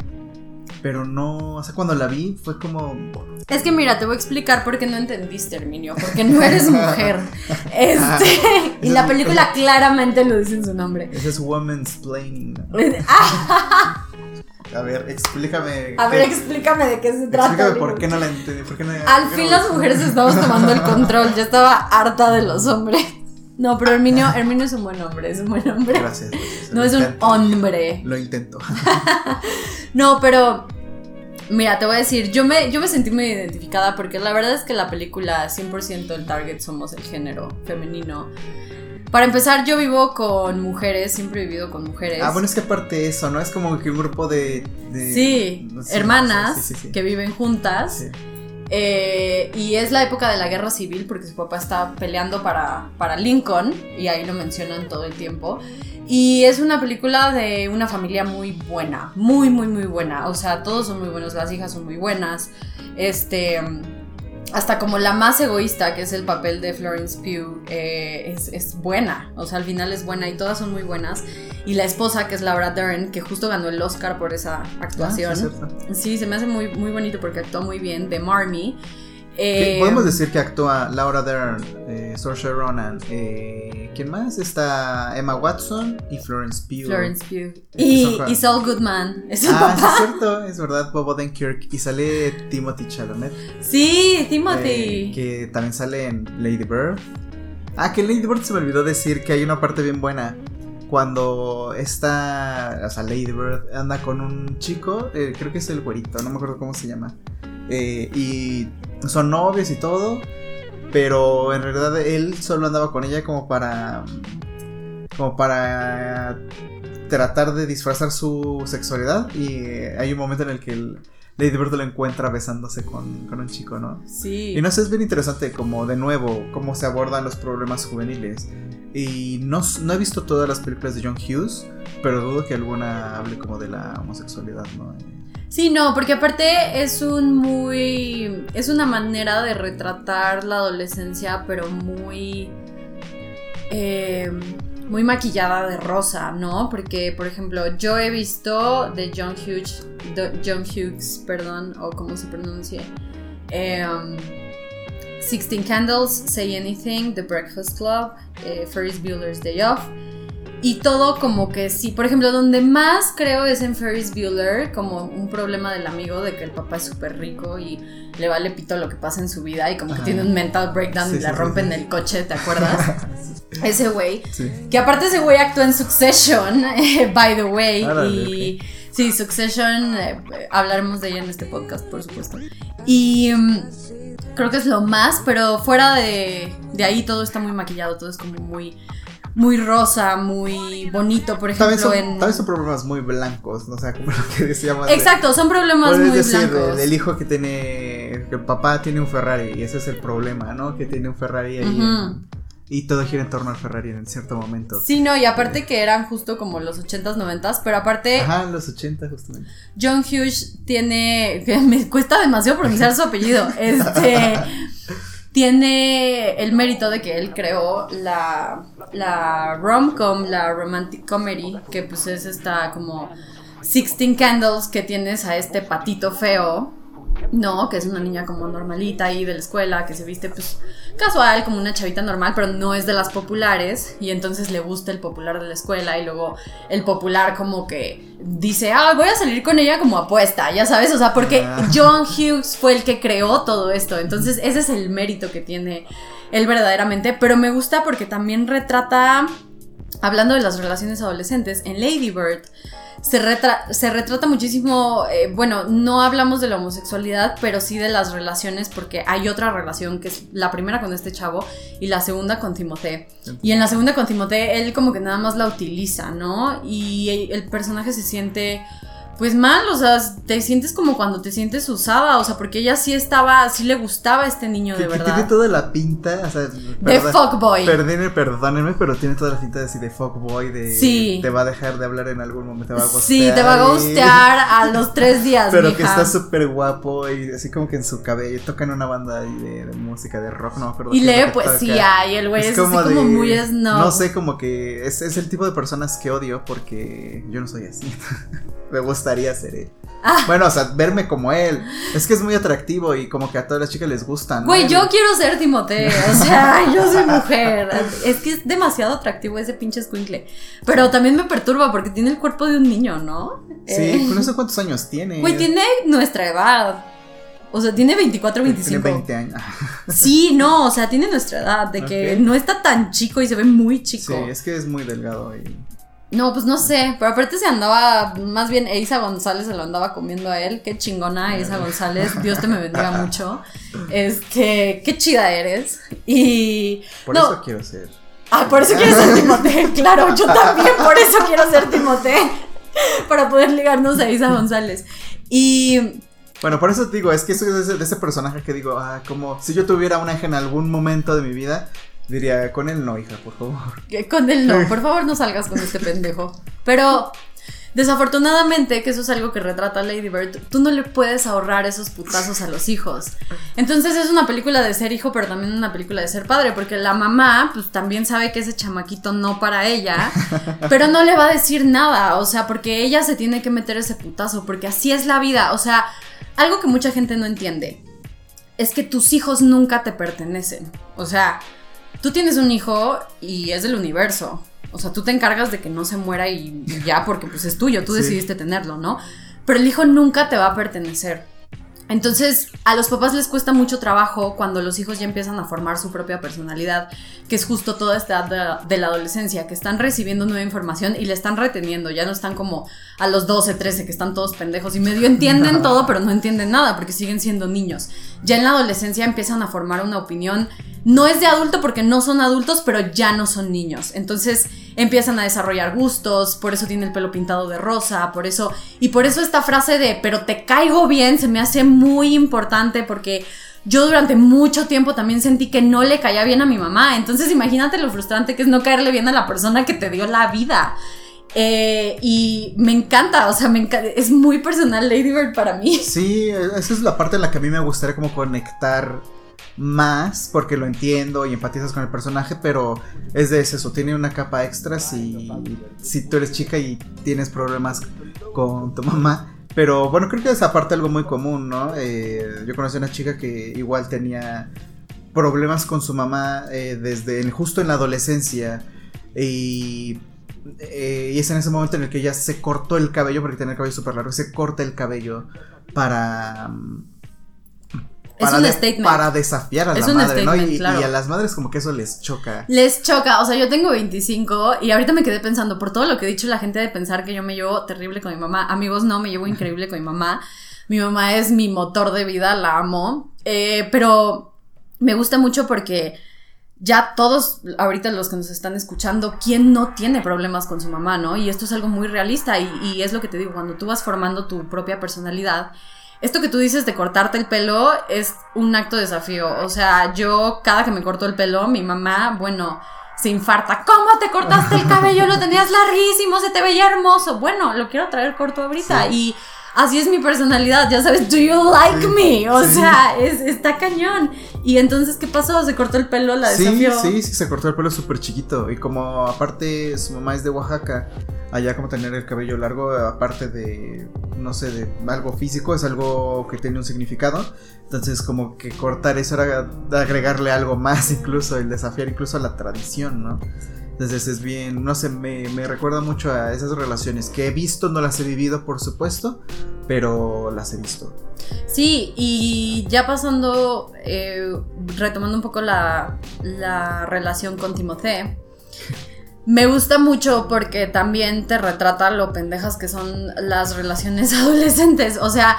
Pero no, o sea, cuando la vi fue como... Es que mira, te voy a explicar por qué no entendiste, Herminio, porque no eres mujer. Este, y la película claramente lo dice en su nombre. Ese es woman's planning. A ver, explícame. a ver, qué- explícame de qué se trata. explícame por qué no la entendí. no- Al fin no- las mujeres estamos tomando el control. Yo estaba harta de los hombres. No, pero Herminio, Herminio es un buen hombre, es un buen hombre. Gracias. gracias, No es un hombre. Lo intento. No, pero mira, te voy a decir, yo me, yo me sentí muy identificada porque la verdad es que la película 100% el target somos el género femenino. Para empezar, yo vivo con mujeres, siempre he vivido con mujeres. Ah, bueno, es que aparte eso, ¿no? Es como que un grupo de. de- sí, no sé, hermanas sí, sí, sí. que viven juntas. Eh, y es la época de la guerra civil porque su papá está peleando para, para Lincoln y ahí lo mencionan todo el tiempo. Y es una película de una familia muy buena, muy, muy, muy buena. O sea, todos son muy buenos, las hijas son muy buenas. Este, hasta como la más egoísta, que es el papel de Florence Pugh, eh, es, es buena. O sea, al final es buena y todas son muy buenas. Y la esposa, que es Laura Dern, que justo ganó el Oscar por esa Ah, sí, actuación. Sí, se me hace muy, muy bonito porque actúa muy bien de Marmy. Eh, Podemos decir que actúa Laura Dern, eh, Saoirse Ronan, eh, ¿quién más? Está Emma Watson y Florence Pugh. Florence Pugh. que Y, y Saul Goodman. Es Ah, sí, papá. es cierto, es verdad, Bob Odenkirk. Y sale Timothy Chalamet. Sí, Timothy. eh, que también sale en Lady Bird. Ah, que en Lady Bird se me olvidó decir que hay una parte bien buena. Cuando está, o sea, Lady Bird anda con un chico, eh, creo que es el güerito, no me acuerdo cómo se llama. Eh, y son novios y todo, pero en realidad él solo andaba con ella como para, como para tratar de disfrazar su sexualidad. Y eh, hay un momento en el que el Lady Bird lo encuentra besándose con, con un chico, ¿no? Sí. Y no sé, es bien interesante como de nuevo cómo se abordan los problemas juveniles. Y no, no he visto todas las películas de John Hughes, pero dudo que alguna hable como de la homosexualidad, ¿no? Sí, no, porque aparte es un muy. Es una manera de retratar la adolescencia, pero muy. eh, muy maquillada de rosa, ¿no? Porque, por ejemplo, yo he visto de John Hughes. John Hughes, perdón, o como se pronuncie. em, Sixteen Candles, Say Anything, The Breakfast Club, eh, Ferris Bueller's Day Off. Y todo como que sí, por ejemplo, donde más creo es en Ferris Bueller, como un problema del amigo de que el papá es súper rico y le vale pito lo que pasa en su vida y como que Ajá. tiene un mental breakdown Sí, y le sí, rompen sí. el coche, ¿te acuerdas? Ese güey. Que aparte ese güey actuó en Succession, by the way. Y sí, Succession, eh, hablaremos de ella en este podcast, por supuesto. Y mm, creo que es lo más, pero fuera de, de ahí todo está muy maquillado, todo es como muy, muy rosa, muy bonito, por ejemplo. También son, en... también son problemas muy blancos, ¿no? o sea, como lo que decíamos. de- Exacto, son problemas muy decir, blancos. el, hijo que tiene, que el papá tiene un Ferrari y ese es el problema, ¿no? Que tiene un Ferrari ahí en- y todo gira en torno al Ferrari en cierto momento. Sí, no, y aparte que eran justo como los 80s, 90s, pero aparte Ajá, los 80 justamente. John Hughes tiene. me cuesta demasiado pronunciar su apellido. Este. Tiene el mérito de que él creó la, la rom-com, la romantic comedy, que pues es esta como 16 Candles que tienes a este patito feo, ¿no? Que es una niña como normalita ahí de la escuela, que se viste pues casual, como una chavita normal, pero no es de las populares, y entonces le gusta el popular de la escuela, y luego el popular como que dice, ah, voy a salir con ella como apuesta, ya sabes, o sea, porque Ah. John Hughes fue el que creó todo esto, entonces ese es el mérito que tiene él verdaderamente, pero me gusta porque también retrata, hablando de las relaciones adolescentes, en Lady Bird, se, se retrata muchísimo, eh, bueno, no hablamos de la homosexualidad, pero sí de las relaciones, porque hay otra relación, que es la primera con este chavo y la segunda con Timothée. Y en la segunda con Timothée, él como que nada más la utiliza, ¿no? Y el personaje se siente Pues mal, o sea, te sientes como cuando te sientes usada, o sea, porque ella sí estaba, sí le gustaba a este niño de Que, que verdad. tiene toda la pinta, o sea, De fuckboy. Perdónenme, perdónenme, pero tiene toda la pinta de así de fuckboy, de Sí. te va a dejar de hablar en algún momento, te va a ghostear. Sí, te va a ghostear a los tres días, Pero mija. que está súper guapo y así como que en su cabello tocan una banda ahí de, de música de rock, no me acuerdo. Y lee poesía, toca. y el güey es, Es así como muy snob. No sé, como que es, es el tipo de personas que odio porque yo no soy así. me gustaría ser él. Ah. Bueno, o sea, verme como él. Es que es muy atractivo y como que a todas las chicas les gusta. ¿no? Güey, yo quiero ser Timoteo, o sea, yo soy mujer. Es que es demasiado atractivo ese pinche escuincle. Pero también me perturba porque tiene el cuerpo de un niño, ¿no? Sí, Eh, con eso cuántos años tiene. Güey, tiene nuestra edad. O sea, tiene 24, Tiene 25. 20 años. Sí, no, o sea, tiene nuestra edad, de que no está tan chico y se ve muy Sí, chico. es que es muy delgado y No, pues no sé, pero aparte se andaba, más bien Eiza González se lo andaba comiendo a él, qué chingona Eiza González, Dios te me bendiga mucho, este, qué chida eres, y... por no, eso quiero ser. Ah, por eso quieres ser Timote, claro, yo también por eso quiero ser Timote, para poder ligarnos a Eiza González, y... Bueno, por eso te digo, es que soy de ese, de ese personaje que digo, ah, como si yo tuviera un ángel en algún momento de mi vida, diría, con él no, hija, por favor. Con él no, por favor no salgas con este pendejo. Pero desafortunadamente, que eso es algo que retrata Lady Bird, tú no le puedes ahorrar esos putazos a los hijos. Entonces es una película de ser hijo, pero también una película de ser padre, porque la mamá pues también sabe que ese chamaquito no para ella, pero no le va a decir nada, o sea, porque ella se tiene que meter ese putazo, porque así es la vida, o sea, algo que mucha gente no entiende es que tus hijos nunca te pertenecen. O sea, tú tienes un hijo y es del universo. O sea, tú te encargas de que no se muera y y ya porque pues es tuyo, tú Sí. decidiste tenerlo, ¿no? Pero el hijo nunca te va a pertenecer. Entonces, a los papás les cuesta mucho trabajo cuando los hijos ya empiezan a formar su propia personalidad, que es justo toda esta edad de la, de la adolescencia, que están recibiendo nueva información y la están reteniendo, ya no están como a los 12, 13, que están todos pendejos y medio entienden todo, pero no entienden nada porque siguen siendo niños. Ya en la adolescencia empiezan a formar una opinión, no es de adulto porque no son adultos, pero ya no son niños. Entonces empiezan a desarrollar gustos, por eso tiene el pelo pintado de rosa, por eso, y por eso esta frase de, pero te caigo bien, se me hace muy importante porque yo durante mucho tiempo también sentí que no le caía bien a mi mamá. Entonces imagínate lo frustrante que es no caerle bien a la persona que te dio la vida. Eh, y me encanta, o sea, es muy personal Lady Bird para mí. Sí, esa es la parte en la que a mí me gustaría como conectar más, porque lo entiendo y empatizas con el personaje, pero es de eso, tiene una capa extra si, si tú eres chica y tienes problemas con tu mamá. Pero bueno, creo que es aparte algo muy común, ¿no? Eh, yo conocí a una chica que igual tenía problemas con su mamá eh, desde justo en la adolescencia y, eh, y es en ese momento en el que ella se cortó el cabello porque tenía el cabello súper largo, se corta el cabello para... Es un de- statement. Para desafiar a Es la madre, ¿no? Y, claro. y a las madres como que eso les choca. Les choca, o sea, yo tengo 25 y ahorita me quedé pensando por todo lo que he dicho la gente de pensar que yo me llevo terrible con mi mamá. Amigos, no, me llevo increíble con mi mamá. Mi mamá es mi motor de vida, la amo. Eh, pero me gusta mucho porque ya todos, ahorita los que nos están escuchando, ¿quién no tiene problemas con su mamá, no? Y esto es algo muy realista y, y es lo que te digo, cuando tú vas formando tu propia personalidad, esto que tú dices de cortarte el pelo es un acto de desafío. O sea, yo cada que me corto el pelo, mi mamá, bueno, se infarta. ¿Cómo te cortaste el cabello? Lo tenías larguísimo, se te veía hermoso. Bueno, lo quiero traer corto ahorita. Y así es mi personalidad, ya sabes, do you like Sí, me? O sí. sea, es, está cañón. Y entonces, ¿qué pasó? Se cortó el pelo, la Sí, desafió. sí, sí, se cortó el pelo súper chiquito. Y como aparte su mamá es de Oaxaca, allá como tener el cabello largo, aparte de, no sé, de algo físico, es algo que tiene un significado. Entonces como que cortar eso era agregarle algo más incluso, el desafiar incluso a la tradición, ¿no? Entonces es bien, no sé, me, me recuerda mucho a esas relaciones que he visto, no las he vivido por supuesto, pero las he visto. Sí, y ya pasando, eh, retomando un poco la, la relación con Timothée, me gusta mucho porque también te retrata lo pendejas que son las relaciones adolescentes. O sea,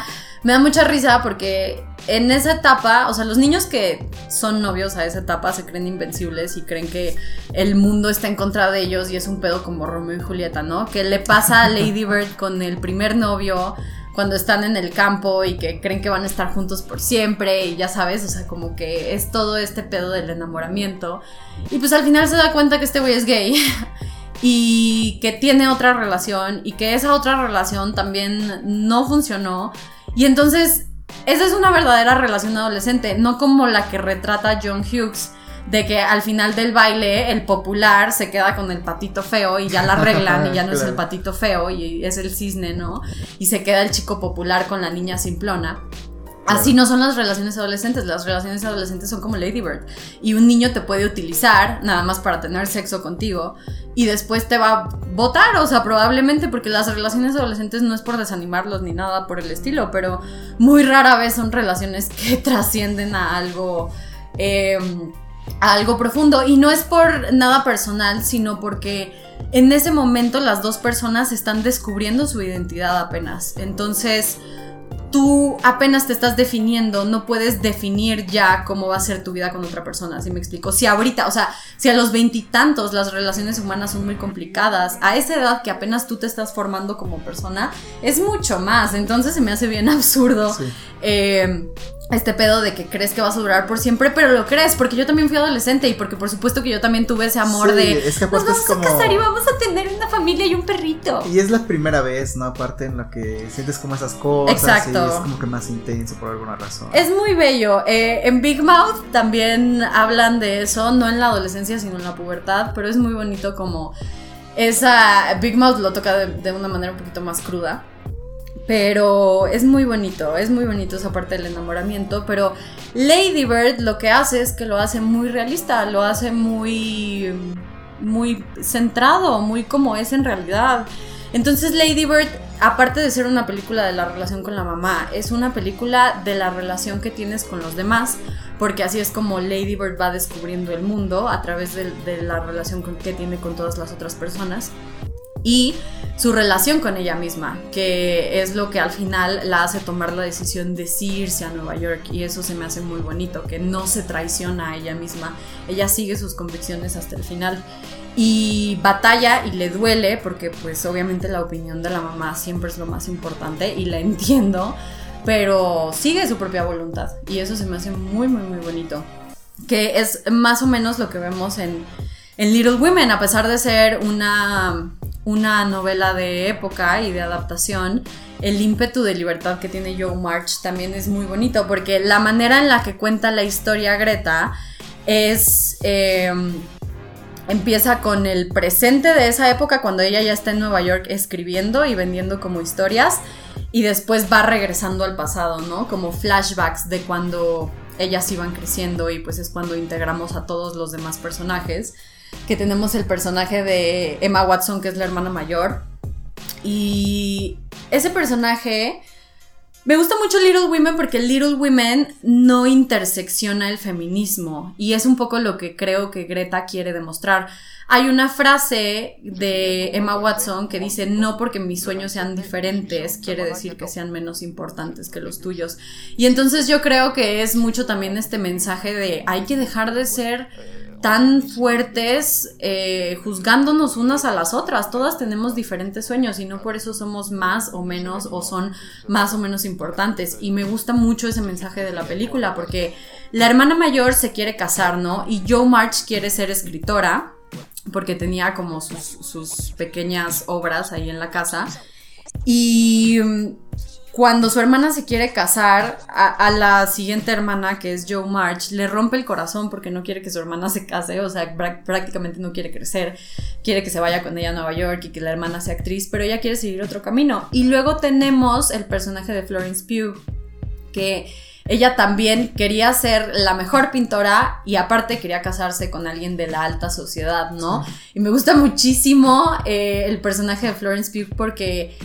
me da mucha risa porque en esa etapa, o sea, los niños que son novios a esa etapa se creen invencibles y creen que el mundo está en contra de ellos y es un pedo como Romeo y Julieta, ¿no? Que le pasa a Lady Bird con el primer novio cuando están en el campo y que creen que van a estar juntos por siempre y ya sabes, o sea, como que es todo este pedo del enamoramiento. Y pues al final se da cuenta que este güey es gay y que tiene otra relación y que esa otra relación también no funcionó. Y entonces, esa es una verdadera relación adolescente, no como la que retrata John Hughes de que al final del baile el popular se queda con el patito feo y ya la arreglan y ya no es el patito feo y es el cisne, ¿no? Y se queda el chico popular con la niña simplona. Así no son las relaciones adolescentes, las relaciones adolescentes son como Lady Bird y un niño te puede utilizar nada más para tener sexo contigo y después te va a votar, o sea, probablemente porque las relaciones adolescentes no es por desanimarlos ni nada por el estilo, pero muy rara vez son relaciones que trascienden a algo... Eh, algo profundo. Y no es por nada personal, sino porque en ese momento las dos personas están descubriendo su identidad apenas. Entonces, tú apenas te estás definiendo, no puedes definir ya cómo va a ser tu vida con otra persona, ¿sí me explico? Si ahorita, o sea, si a los veintitantos las relaciones humanas son muy complicadas, a esa edad que apenas tú te estás formando como persona, es mucho más, entonces se me hace bien absurdo. Eh, este pedo de que crees que vas a durar por siempre, pero lo crees, porque yo también fui adolescente y porque por supuesto que yo también tuve ese amor de es que nos vamos a casar y vamos a tener una familia y un perrito. Y es la primera vez, ¿no? Aparte en la que sientes como esas cosas. Exacto. Y es como que más intenso por alguna razón. Es muy bello. Eh, en Big Mouth también hablan de eso, no en la adolescencia, sino en la pubertad, pero es muy bonito como esa... Big Mouth lo toca de una manera un poquito más cruda. Pero es muy bonito, es muy bonito esa parte del enamoramiento. Pero Lady Bird lo que hace es que lo hace muy realista, lo hace muy, muy centrado, muy como es en realidad. Entonces Lady Bird, aparte de ser una película de la relación con la mamá, es una película de la relación que tienes con los demás, porque así es como Lady Bird va descubriendo el mundo a través de, de la relación que tiene con todas las otras personas. Y su relación con ella misma, que es lo que al final la hace tomar la decisión de irse a Nueva York y eso se me hace muy bonito, que no se traiciona a ella misma, ella sigue sus convicciones hasta el final y batalla y le duele porque pues obviamente la opinión de la mamá siempre es lo más importante y la entiendo, pero sigue su propia voluntad y eso se me hace muy muy muy bonito, que es más o menos lo que vemos en, en Little Women, a pesar de ser una una novela de época y de adaptación, el ímpetu de libertad que tiene Joe March también es muy bonito, porque la manera en la que cuenta la historia Greta es... Em, empieza con el presente de esa época, cuando ella ya está en Nueva York escribiendo y vendiendo como historias, y después va regresando al pasado, ¿no? Como flashbacks de cuando ellas iban creciendo y pues es cuando integramos a todos los demás personajes que tenemos el personaje de Emma Watson, que es la hermana mayor. Y ese personaje... Me gusta mucho Little Women porque Little Women no intersecciona el feminismo y es un poco lo que creo que Greta quiere demostrar. Hay una frase de Emma Watson que dice, no porque mis sueños sean diferentes, quiere decir que sean menos importantes que los tuyos. Y entonces yo creo que es mucho también este mensaje de, hay que dejar de ser tan fuertes eh, juzgándonos unas a las otras. Todas tenemos diferentes sueños y no por eso somos más o menos o son más o menos importantes. Y me gusta mucho ese mensaje de la película porque la hermana mayor se quiere casar, ¿no? Y Joe March quiere ser escritora porque tenía como sus, sus pequeñas obras ahí en la casa. Y cuando su hermana se quiere casar, a, la siguiente hermana, que es Joe March, le rompe el corazón porque no quiere que su hermana se case, o sea, prácticamente no quiere crecer, quiere que se vaya con ella a Nueva York y que la hermana sea actriz, pero ella quiere seguir otro camino. Y luego tenemos el personaje de Florence Pugh, que ella también quería ser la mejor pintora y aparte quería casarse con alguien de la alta sociedad, ¿no? Y me gusta muchísimo eh, el personaje de Florence Pugh porque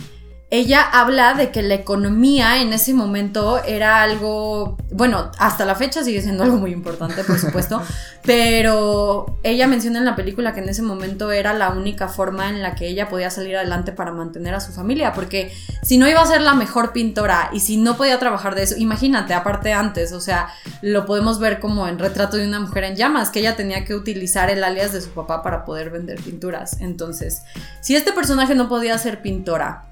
ella habla de que la economía en ese momento era algo, bueno, hasta la fecha sigue siendo algo muy importante, por supuesto, pero ella menciona en la película que en ese momento era la única forma en la que ella podía salir adelante para mantener a su familia, porque si no iba a ser la mejor pintora y si no podía trabajar de eso, imagínate, aparte antes, o sea, lo podemos ver como en retrato de una mujer en llamas, que ella tenía que utilizar el alias de su papá para poder vender pinturas. Entonces, si este personaje no podía ser pintora,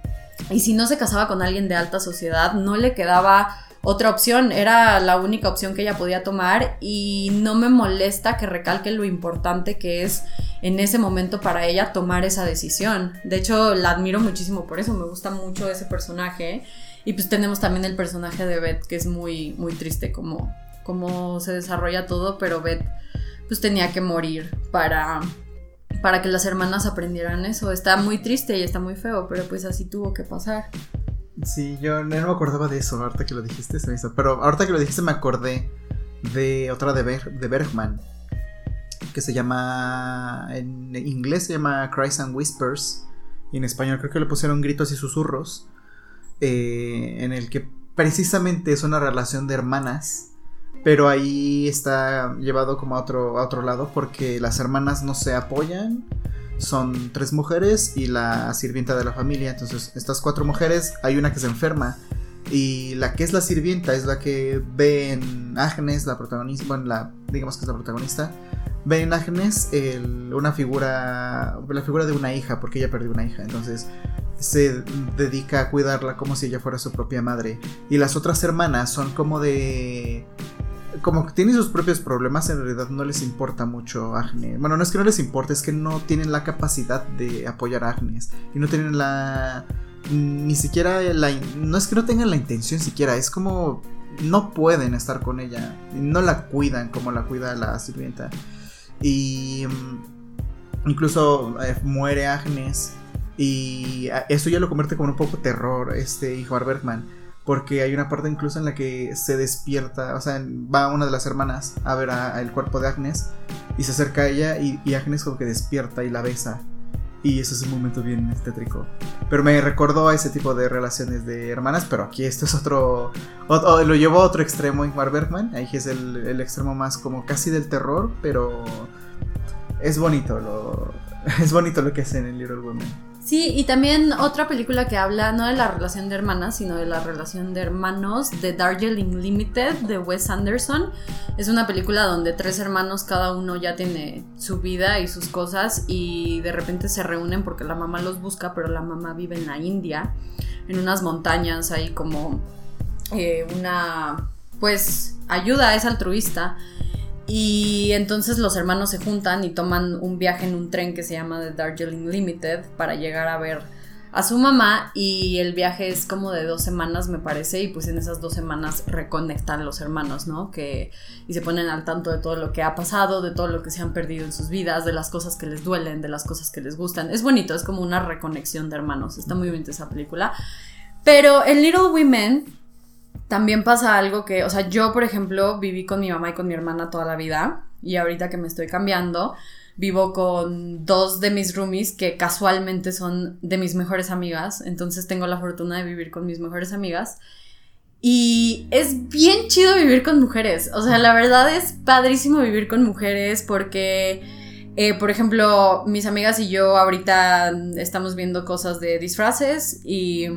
y si no se casaba con alguien de alta sociedad, no le quedaba otra opción, era la única opción que ella podía tomar y no me molesta que recalque lo importante que es en ese momento para ella tomar esa decisión. De hecho, la admiro muchísimo por eso, me gusta mucho ese personaje. Y pues tenemos también el personaje de Beth, que es muy, muy triste como, como se desarrolla todo, pero Beth pues tenía que morir para, para que las hermanas aprendieran eso. Está muy triste y está muy feo, pero pues así tuvo que pasar. Sí, yo no me acordaba de eso, ahorita que lo dijiste se. Pero ahorita que lo dijiste me acordé de otra de, de Bergman, que se llama, en inglés se llama Cries and Whispers, y en español creo que le pusieron gritos y susurros, eh, en el que precisamente es una relación de hermanas pero ahí está llevado como a otro, a otro lado porque las hermanas no se apoyan. Son tres mujeres y la sirvienta de la familia. Entonces, estas cuatro mujeres, hay una que se enferma. Y la que es la sirvienta es la que ve en Agnes, la protagonista, bueno, la, digamos que es la protagonista, ve en Agnes una figura, la figura de una hija, porque ella perdió una hija. Entonces, se dedica a cuidarla como si ella fuera su propia madre. Y las otras hermanas son como de como que tienen sus propios problemas, en realidad no les importa mucho Agnes. Bueno, no es que no les importe, es que no tienen la capacidad de apoyar a Agnes. Y no tienen la... Ni siquiera la... No es que no tengan la intención siquiera, es como... No pueden estar con ella. No la cuidan como la cuida la sirvienta. Y... Mm, incluso eh, muere Agnes. Y eso ya lo convierte como un poco terror, este hijo Bergman porque hay una parte incluso en la que se despierta, o sea, va una de las hermanas a ver el cuerpo de Agnes y se acerca a ella y, Agnes como que despierta y la besa. Y eso es un momento bien tétrico. Pero me recordó a ese tipo de relaciones de hermanas, pero aquí esto es otro... lo llevó a otro extremo en Bergman. Ahí es el, el, extremo más como casi del terror, pero es bonito lo, es bonito lo que hacen en Little Women. Sí, y también otra película que habla no de la relación de hermanas, sino de la relación de hermanos, de Darjeeling Limited, de Wes Anderson. Es una película donde tres hermanos, cada uno ya tiene su vida y sus cosas, y de repente se reúnen porque la mamá los busca, pero la mamá vive en la India, en unas montañas, ahí como eh, una, pues, ayuda, es altruista. Y entonces los hermanos se juntan y toman un viaje en un tren que se llama The Darjeeling Limited para llegar a ver a su mamá y el viaje es como de dos semanas me parece y pues en esas dos semanas reconectan los hermanos, ¿no? Que y se ponen al tanto de todo lo que ha pasado, de todo lo que se han perdido en sus vidas, de las cosas que les duelen, de las cosas que les gustan. Es bonito, es como una reconexión de hermanos, está muy bien esa película. Pero en Little Women también pasa algo que, o sea, yo, por ejemplo, viví con mi mamá y con mi hermana toda la vida y ahorita que me estoy cambiando, vivo con dos de mis roomies que casualmente son de mis mejores amigas, entonces tengo la fortuna de vivir con mis mejores amigas. Y es bien chido vivir con mujeres, o sea, la verdad es padrísimo vivir con mujeres porque... Eh, por ejemplo, mis amigas y yo ahorita estamos viendo cosas de disfraces y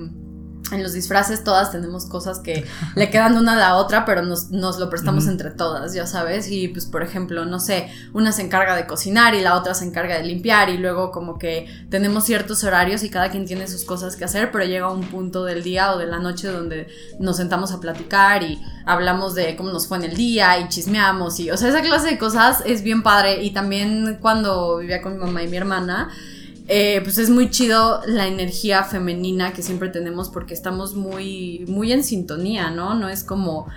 en los disfraces todas tenemos cosas que le quedan una a la otra, pero nos, lo prestamos entre todas, ya sabes. Y pues, por ejemplo, no sé, una se encarga de cocinar y la otra se encarga de limpiar y luego como que tenemos ciertos horarios y cada quien tiene sus cosas que hacer, pero llega un punto del día o de la noche donde nos sentamos a platicar y hablamos de cómo nos fue en el día y chismeamos y, o sea, esa clase de cosas es bien padre. Y también cuando vivía con mi mamá y mi hermana, eh, pues es muy chido la energía femenina que siempre tenemos porque estamos muy, muy en sintonía, ¿no? No es como,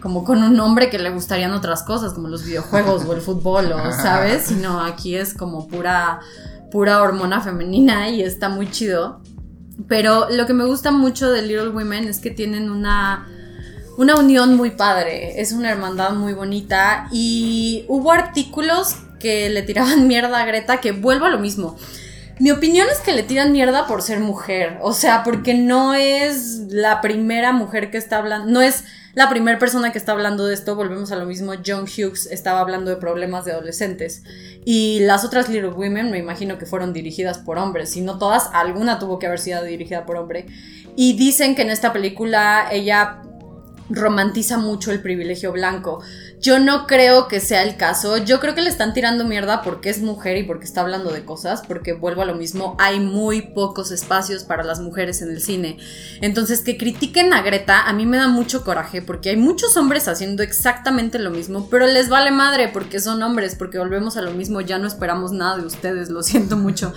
como con un hombre que le gustarían otras cosas, como los videojuegos o el fútbol, o, ¿sabes? Sino aquí es como pura, pura hormona femenina y está muy chido. Pero lo que me gusta mucho de Little Women es que tienen una, una unión muy padre, es una hermandad muy bonita y hubo artículos que le tiraban mierda a Greta que vuelvo a lo mismo Mi opinión es que le tiran mierda por ser mujer. O sea, porque no es la primera mujer que está hablando. No es la primera persona que está hablando de esto. Volvemos a lo mismo. John Hughes estaba hablando de problemas de adolescentes. Y las otras Little Women me imagino que fueron dirigidas por hombres. Si no todas, alguna tuvo que haber sido dirigida por hombre. Y dicen que en esta película ella romantiza mucho el privilegio blanco. Yo no creo que sea el caso. Yo creo que le están tirando mierda porque es mujer y porque está hablando de cosas, porque vuelvo a lo mismo, hay muy pocos espacios para las mujeres en el cine. Entonces, que critiquen a Greta a mí me da mucho coraje porque hay muchos hombres haciendo exactamente lo mismo, pero les vale madre porque son hombres, porque volvemos a lo mismo, ya no esperamos nada de ustedes, lo siento mucho.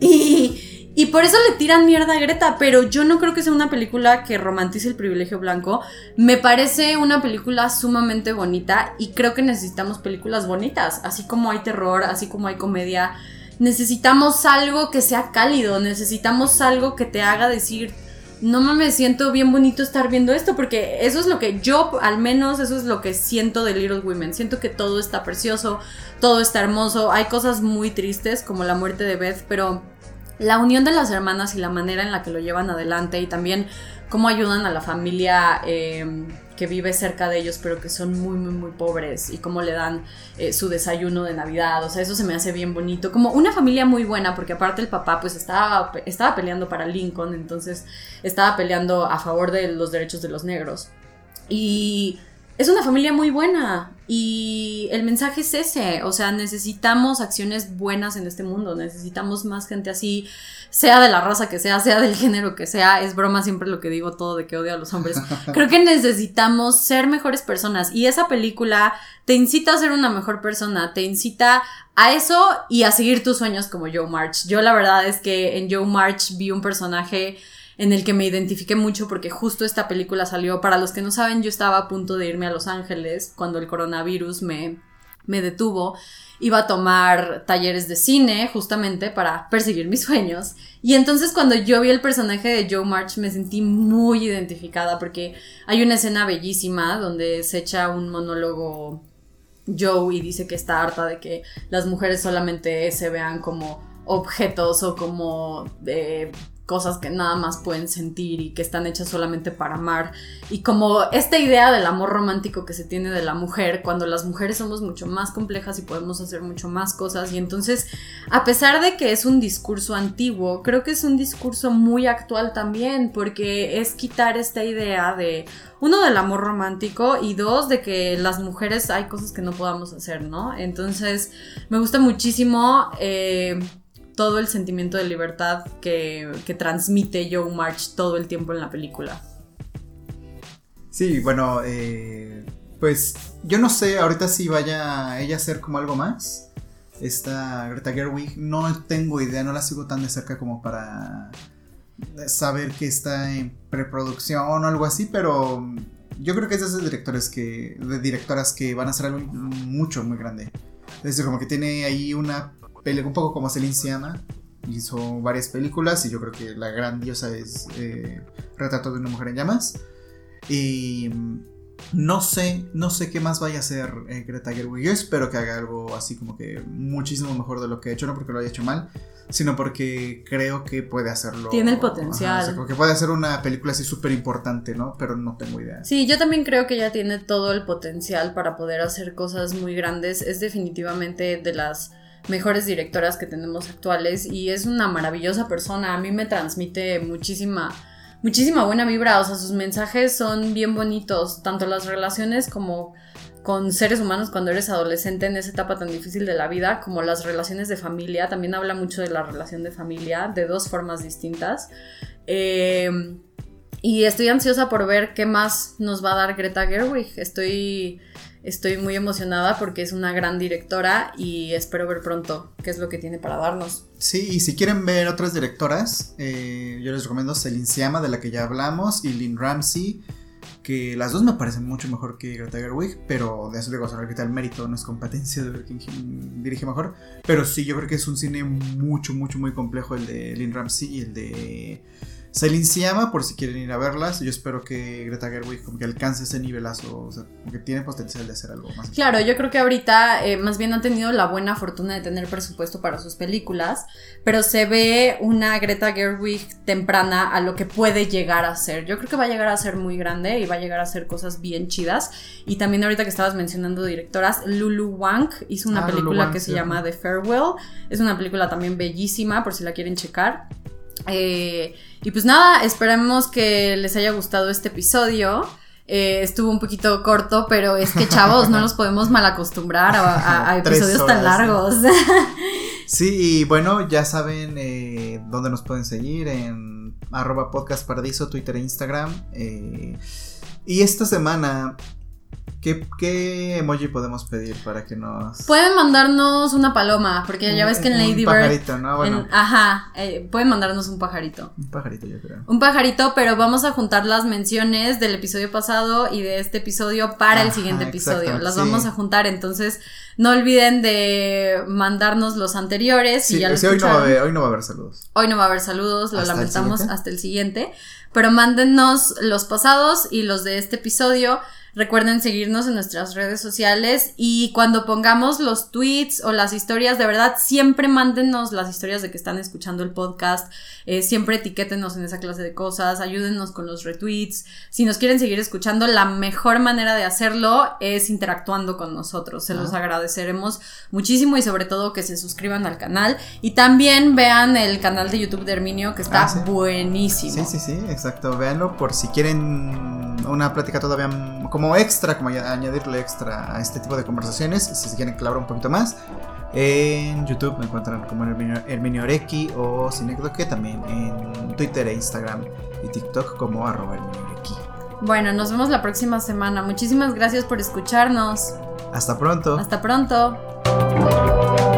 Y y por eso le tiran mierda a Greta, pero yo no creo que sea una película que romantice el privilegio blanco. Me parece una película sumamente bonita y creo que necesitamos películas bonitas, así como hay terror, así como hay comedia. Necesitamos algo que sea cálido, necesitamos algo que te haga decir, no me siento bien bonito estar viendo esto, porque eso es lo que yo, al menos, eso es lo que siento de Little Women. Siento que todo está precioso, todo está hermoso, hay cosas muy tristes como la muerte de Beth, pero la unión de las hermanas y la manera en la que lo llevan adelante y también cómo ayudan a la familia em, que vive cerca de ellos pero que son muy muy muy pobres y cómo le dan eh, su desayuno de Navidad, o sea, eso se me hace bien bonito, como una familia muy buena porque aparte el papá pues estaba, estaba peleando para Lincoln, entonces estaba peleando a favor de los derechos de los negros. Y es una familia muy buena y el mensaje es ese, o sea, necesitamos acciones buenas en este mundo, necesitamos más gente así, sea de la raza que sea, sea del género que sea, es broma siempre lo que digo todo de que odio a los hombres. Creo que necesitamos ser mejores personas y esa película te incita a ser una mejor persona, te incita a eso y a seguir tus sueños como Joe March. Yo la verdad es que en Joe March vi un personaje en el que me identifiqué mucho porque justo esta película salió. Para los que no saben, yo estaba a punto de irme a Los Ángeles cuando el coronavirus me, me detuvo. Iba a tomar talleres de cine justamente para perseguir mis sueños. Y entonces cuando yo vi el personaje de Joe March me sentí muy identificada porque hay una escena bellísima donde se echa un monólogo Joe y dice que está harta de que las mujeres solamente se vean como objetos o como de cosas que nada más pueden sentir y que están hechas solamente para amar. Y como esta idea del amor romántico que se tiene de la mujer, cuando las mujeres somos mucho más complejas y podemos hacer mucho más cosas. Y entonces, a pesar de que es un discurso antiguo, creo que es un discurso muy actual también, porque es quitar esta idea de, uno, del amor romántico y dos, de que las mujeres hay cosas que no podamos hacer, ¿no? Entonces, me gusta muchísimo. Eh, todo el sentimiento de libertad que, transmite Joe March todo el tiempo en la película. Sí, bueno, eh, pues yo no sé ahorita si vaya ella a hacer como algo más. Esta Greta Gerwig, no tengo idea, no la sigo tan de cerca como para saber que está en preproducción o algo así, pero yo creo que es de esos directores que, de directoras que van a hacer algo mucho, muy grande. Es decir, como que tiene ahí una un poco como Celine Siama. Hizo varias películas y yo creo que la grandiosa es eh, Retrato de una mujer en llamas. Y no sé, no sé qué más vaya a hacer eh, Greta Gerwig. Yo espero que haga algo así como que muchísimo mejor de lo que ha hecho, no porque lo haya hecho mal, sino porque creo que puede hacerlo. Tiene el potencial. que puede hacer una película así súper importante, ¿no? Pero no tengo idea. Sí, yo también creo que ella tiene todo el potencial para poder hacer cosas muy grandes. Es definitivamente de las mejores directoras que tenemos actuales y es una maravillosa persona. A mí me transmite muchísima, muchísima buena vibra. O sea, sus mensajes son bien bonitos, tanto las relaciones como con seres humanos cuando eres adolescente en esa etapa tan difícil de la vida, como las relaciones de familia. También habla mucho de la relación de familia de dos formas distintas. Eh, y estoy ansiosa por ver qué más nos va a dar Greta Gerwig. Estoy Estoy muy emocionada porque es una gran directora y espero ver pronto qué es lo que tiene para darnos. Sí, y si quieren ver otras directoras, eh, yo les recomiendo Celine Siama, de la que ya hablamos, y Lynn Ramsey, que las dos me parecen mucho mejor que Greta Gerwig, pero de eso digo, o sea, el mérito no es competencia de ver quién dirige mejor. Pero sí, yo creo que es un cine mucho, mucho, muy complejo el de Lynn Ramsey y el de Celine se llama, por si quieren ir a verlas. Yo espero que Greta Gerwig como que alcance ese nivelazo, o sea, como que tiene potencial de hacer algo más. Claro, yo creo que ahorita eh, más bien han tenido la buena fortuna de tener presupuesto para sus películas, pero se ve una Greta Gerwig temprana a lo que puede llegar a ser. Yo creo que va a llegar a ser muy grande y va a llegar a hacer cosas bien chidas. Y también ahorita que estabas mencionando directoras, Lulu Wang hizo una Ah, película Wang, que se sí. llama The Farewell. Es una película también bellísima, por si la quieren checar. Eh, y pues nada, esperemos que les haya gustado este episodio. Eh, estuvo un poquito corto, pero es que chavos, no los podemos mal acostumbrar a, a- episodios tan horas, largos. Sí, y bueno, ya saben eh, dónde nos pueden seguir en arroba podcast paradiso, Twitter e Instagram. eh, y esta semana, ¿qué, qué emoji podemos pedir para que nos... Pueden mandarnos una paloma, porque ya ves que en Un- un Lady Bird. pajarito, ¿no? Bueno, en- ajá, eh, pueden mandarnos un pajarito. un pajarito yo creo. Un pajarito, pero vamos a juntar las menciones del episodio pasado y de este episodio para el siguiente episodio. Las sí. vamos a juntar, entonces no olviden de mandarnos los anteriores. Sí, ya lo hoy, no va a haber, hoy no va a haber saludos. Hoy no va a haber saludos, lo ¿Hasta el lamentamos hasta el siguiente. Pero mándennos los pasados y los de este episodio. Recuerden seguirnos en nuestras redes sociales y cuando pongamos los tweets o las historias, de verdad, siempre mándennos las historias de que están escuchando el podcast. eh, siempre etiquétenos en esa clase de cosas, ayúdennos con los retweets. Si nos quieren seguir escuchando, la mejor manera de hacerlo es interactuando con nosotros. Se los Ah. agradeceremos muchísimo y sobre todo que se suscriban al canal y también vean el canal de YouTube de Herminio que está Ah, sí. buenísimo. Sí, sí, sí, exacto. Véanlo por si quieren una plática todavía como extra, como añadirle extra a este tipo de conversaciones, si se quieren clavar un poquito más. En YouTube me encuentran como Herminio, Orequi o Cinecdoque, también en Twitter e Instagram y TikTok como arroba Orequi. Bueno, nos vemos la próxima semana. Muchísimas gracias por escucharnos. Hasta pronto. Hasta pronto.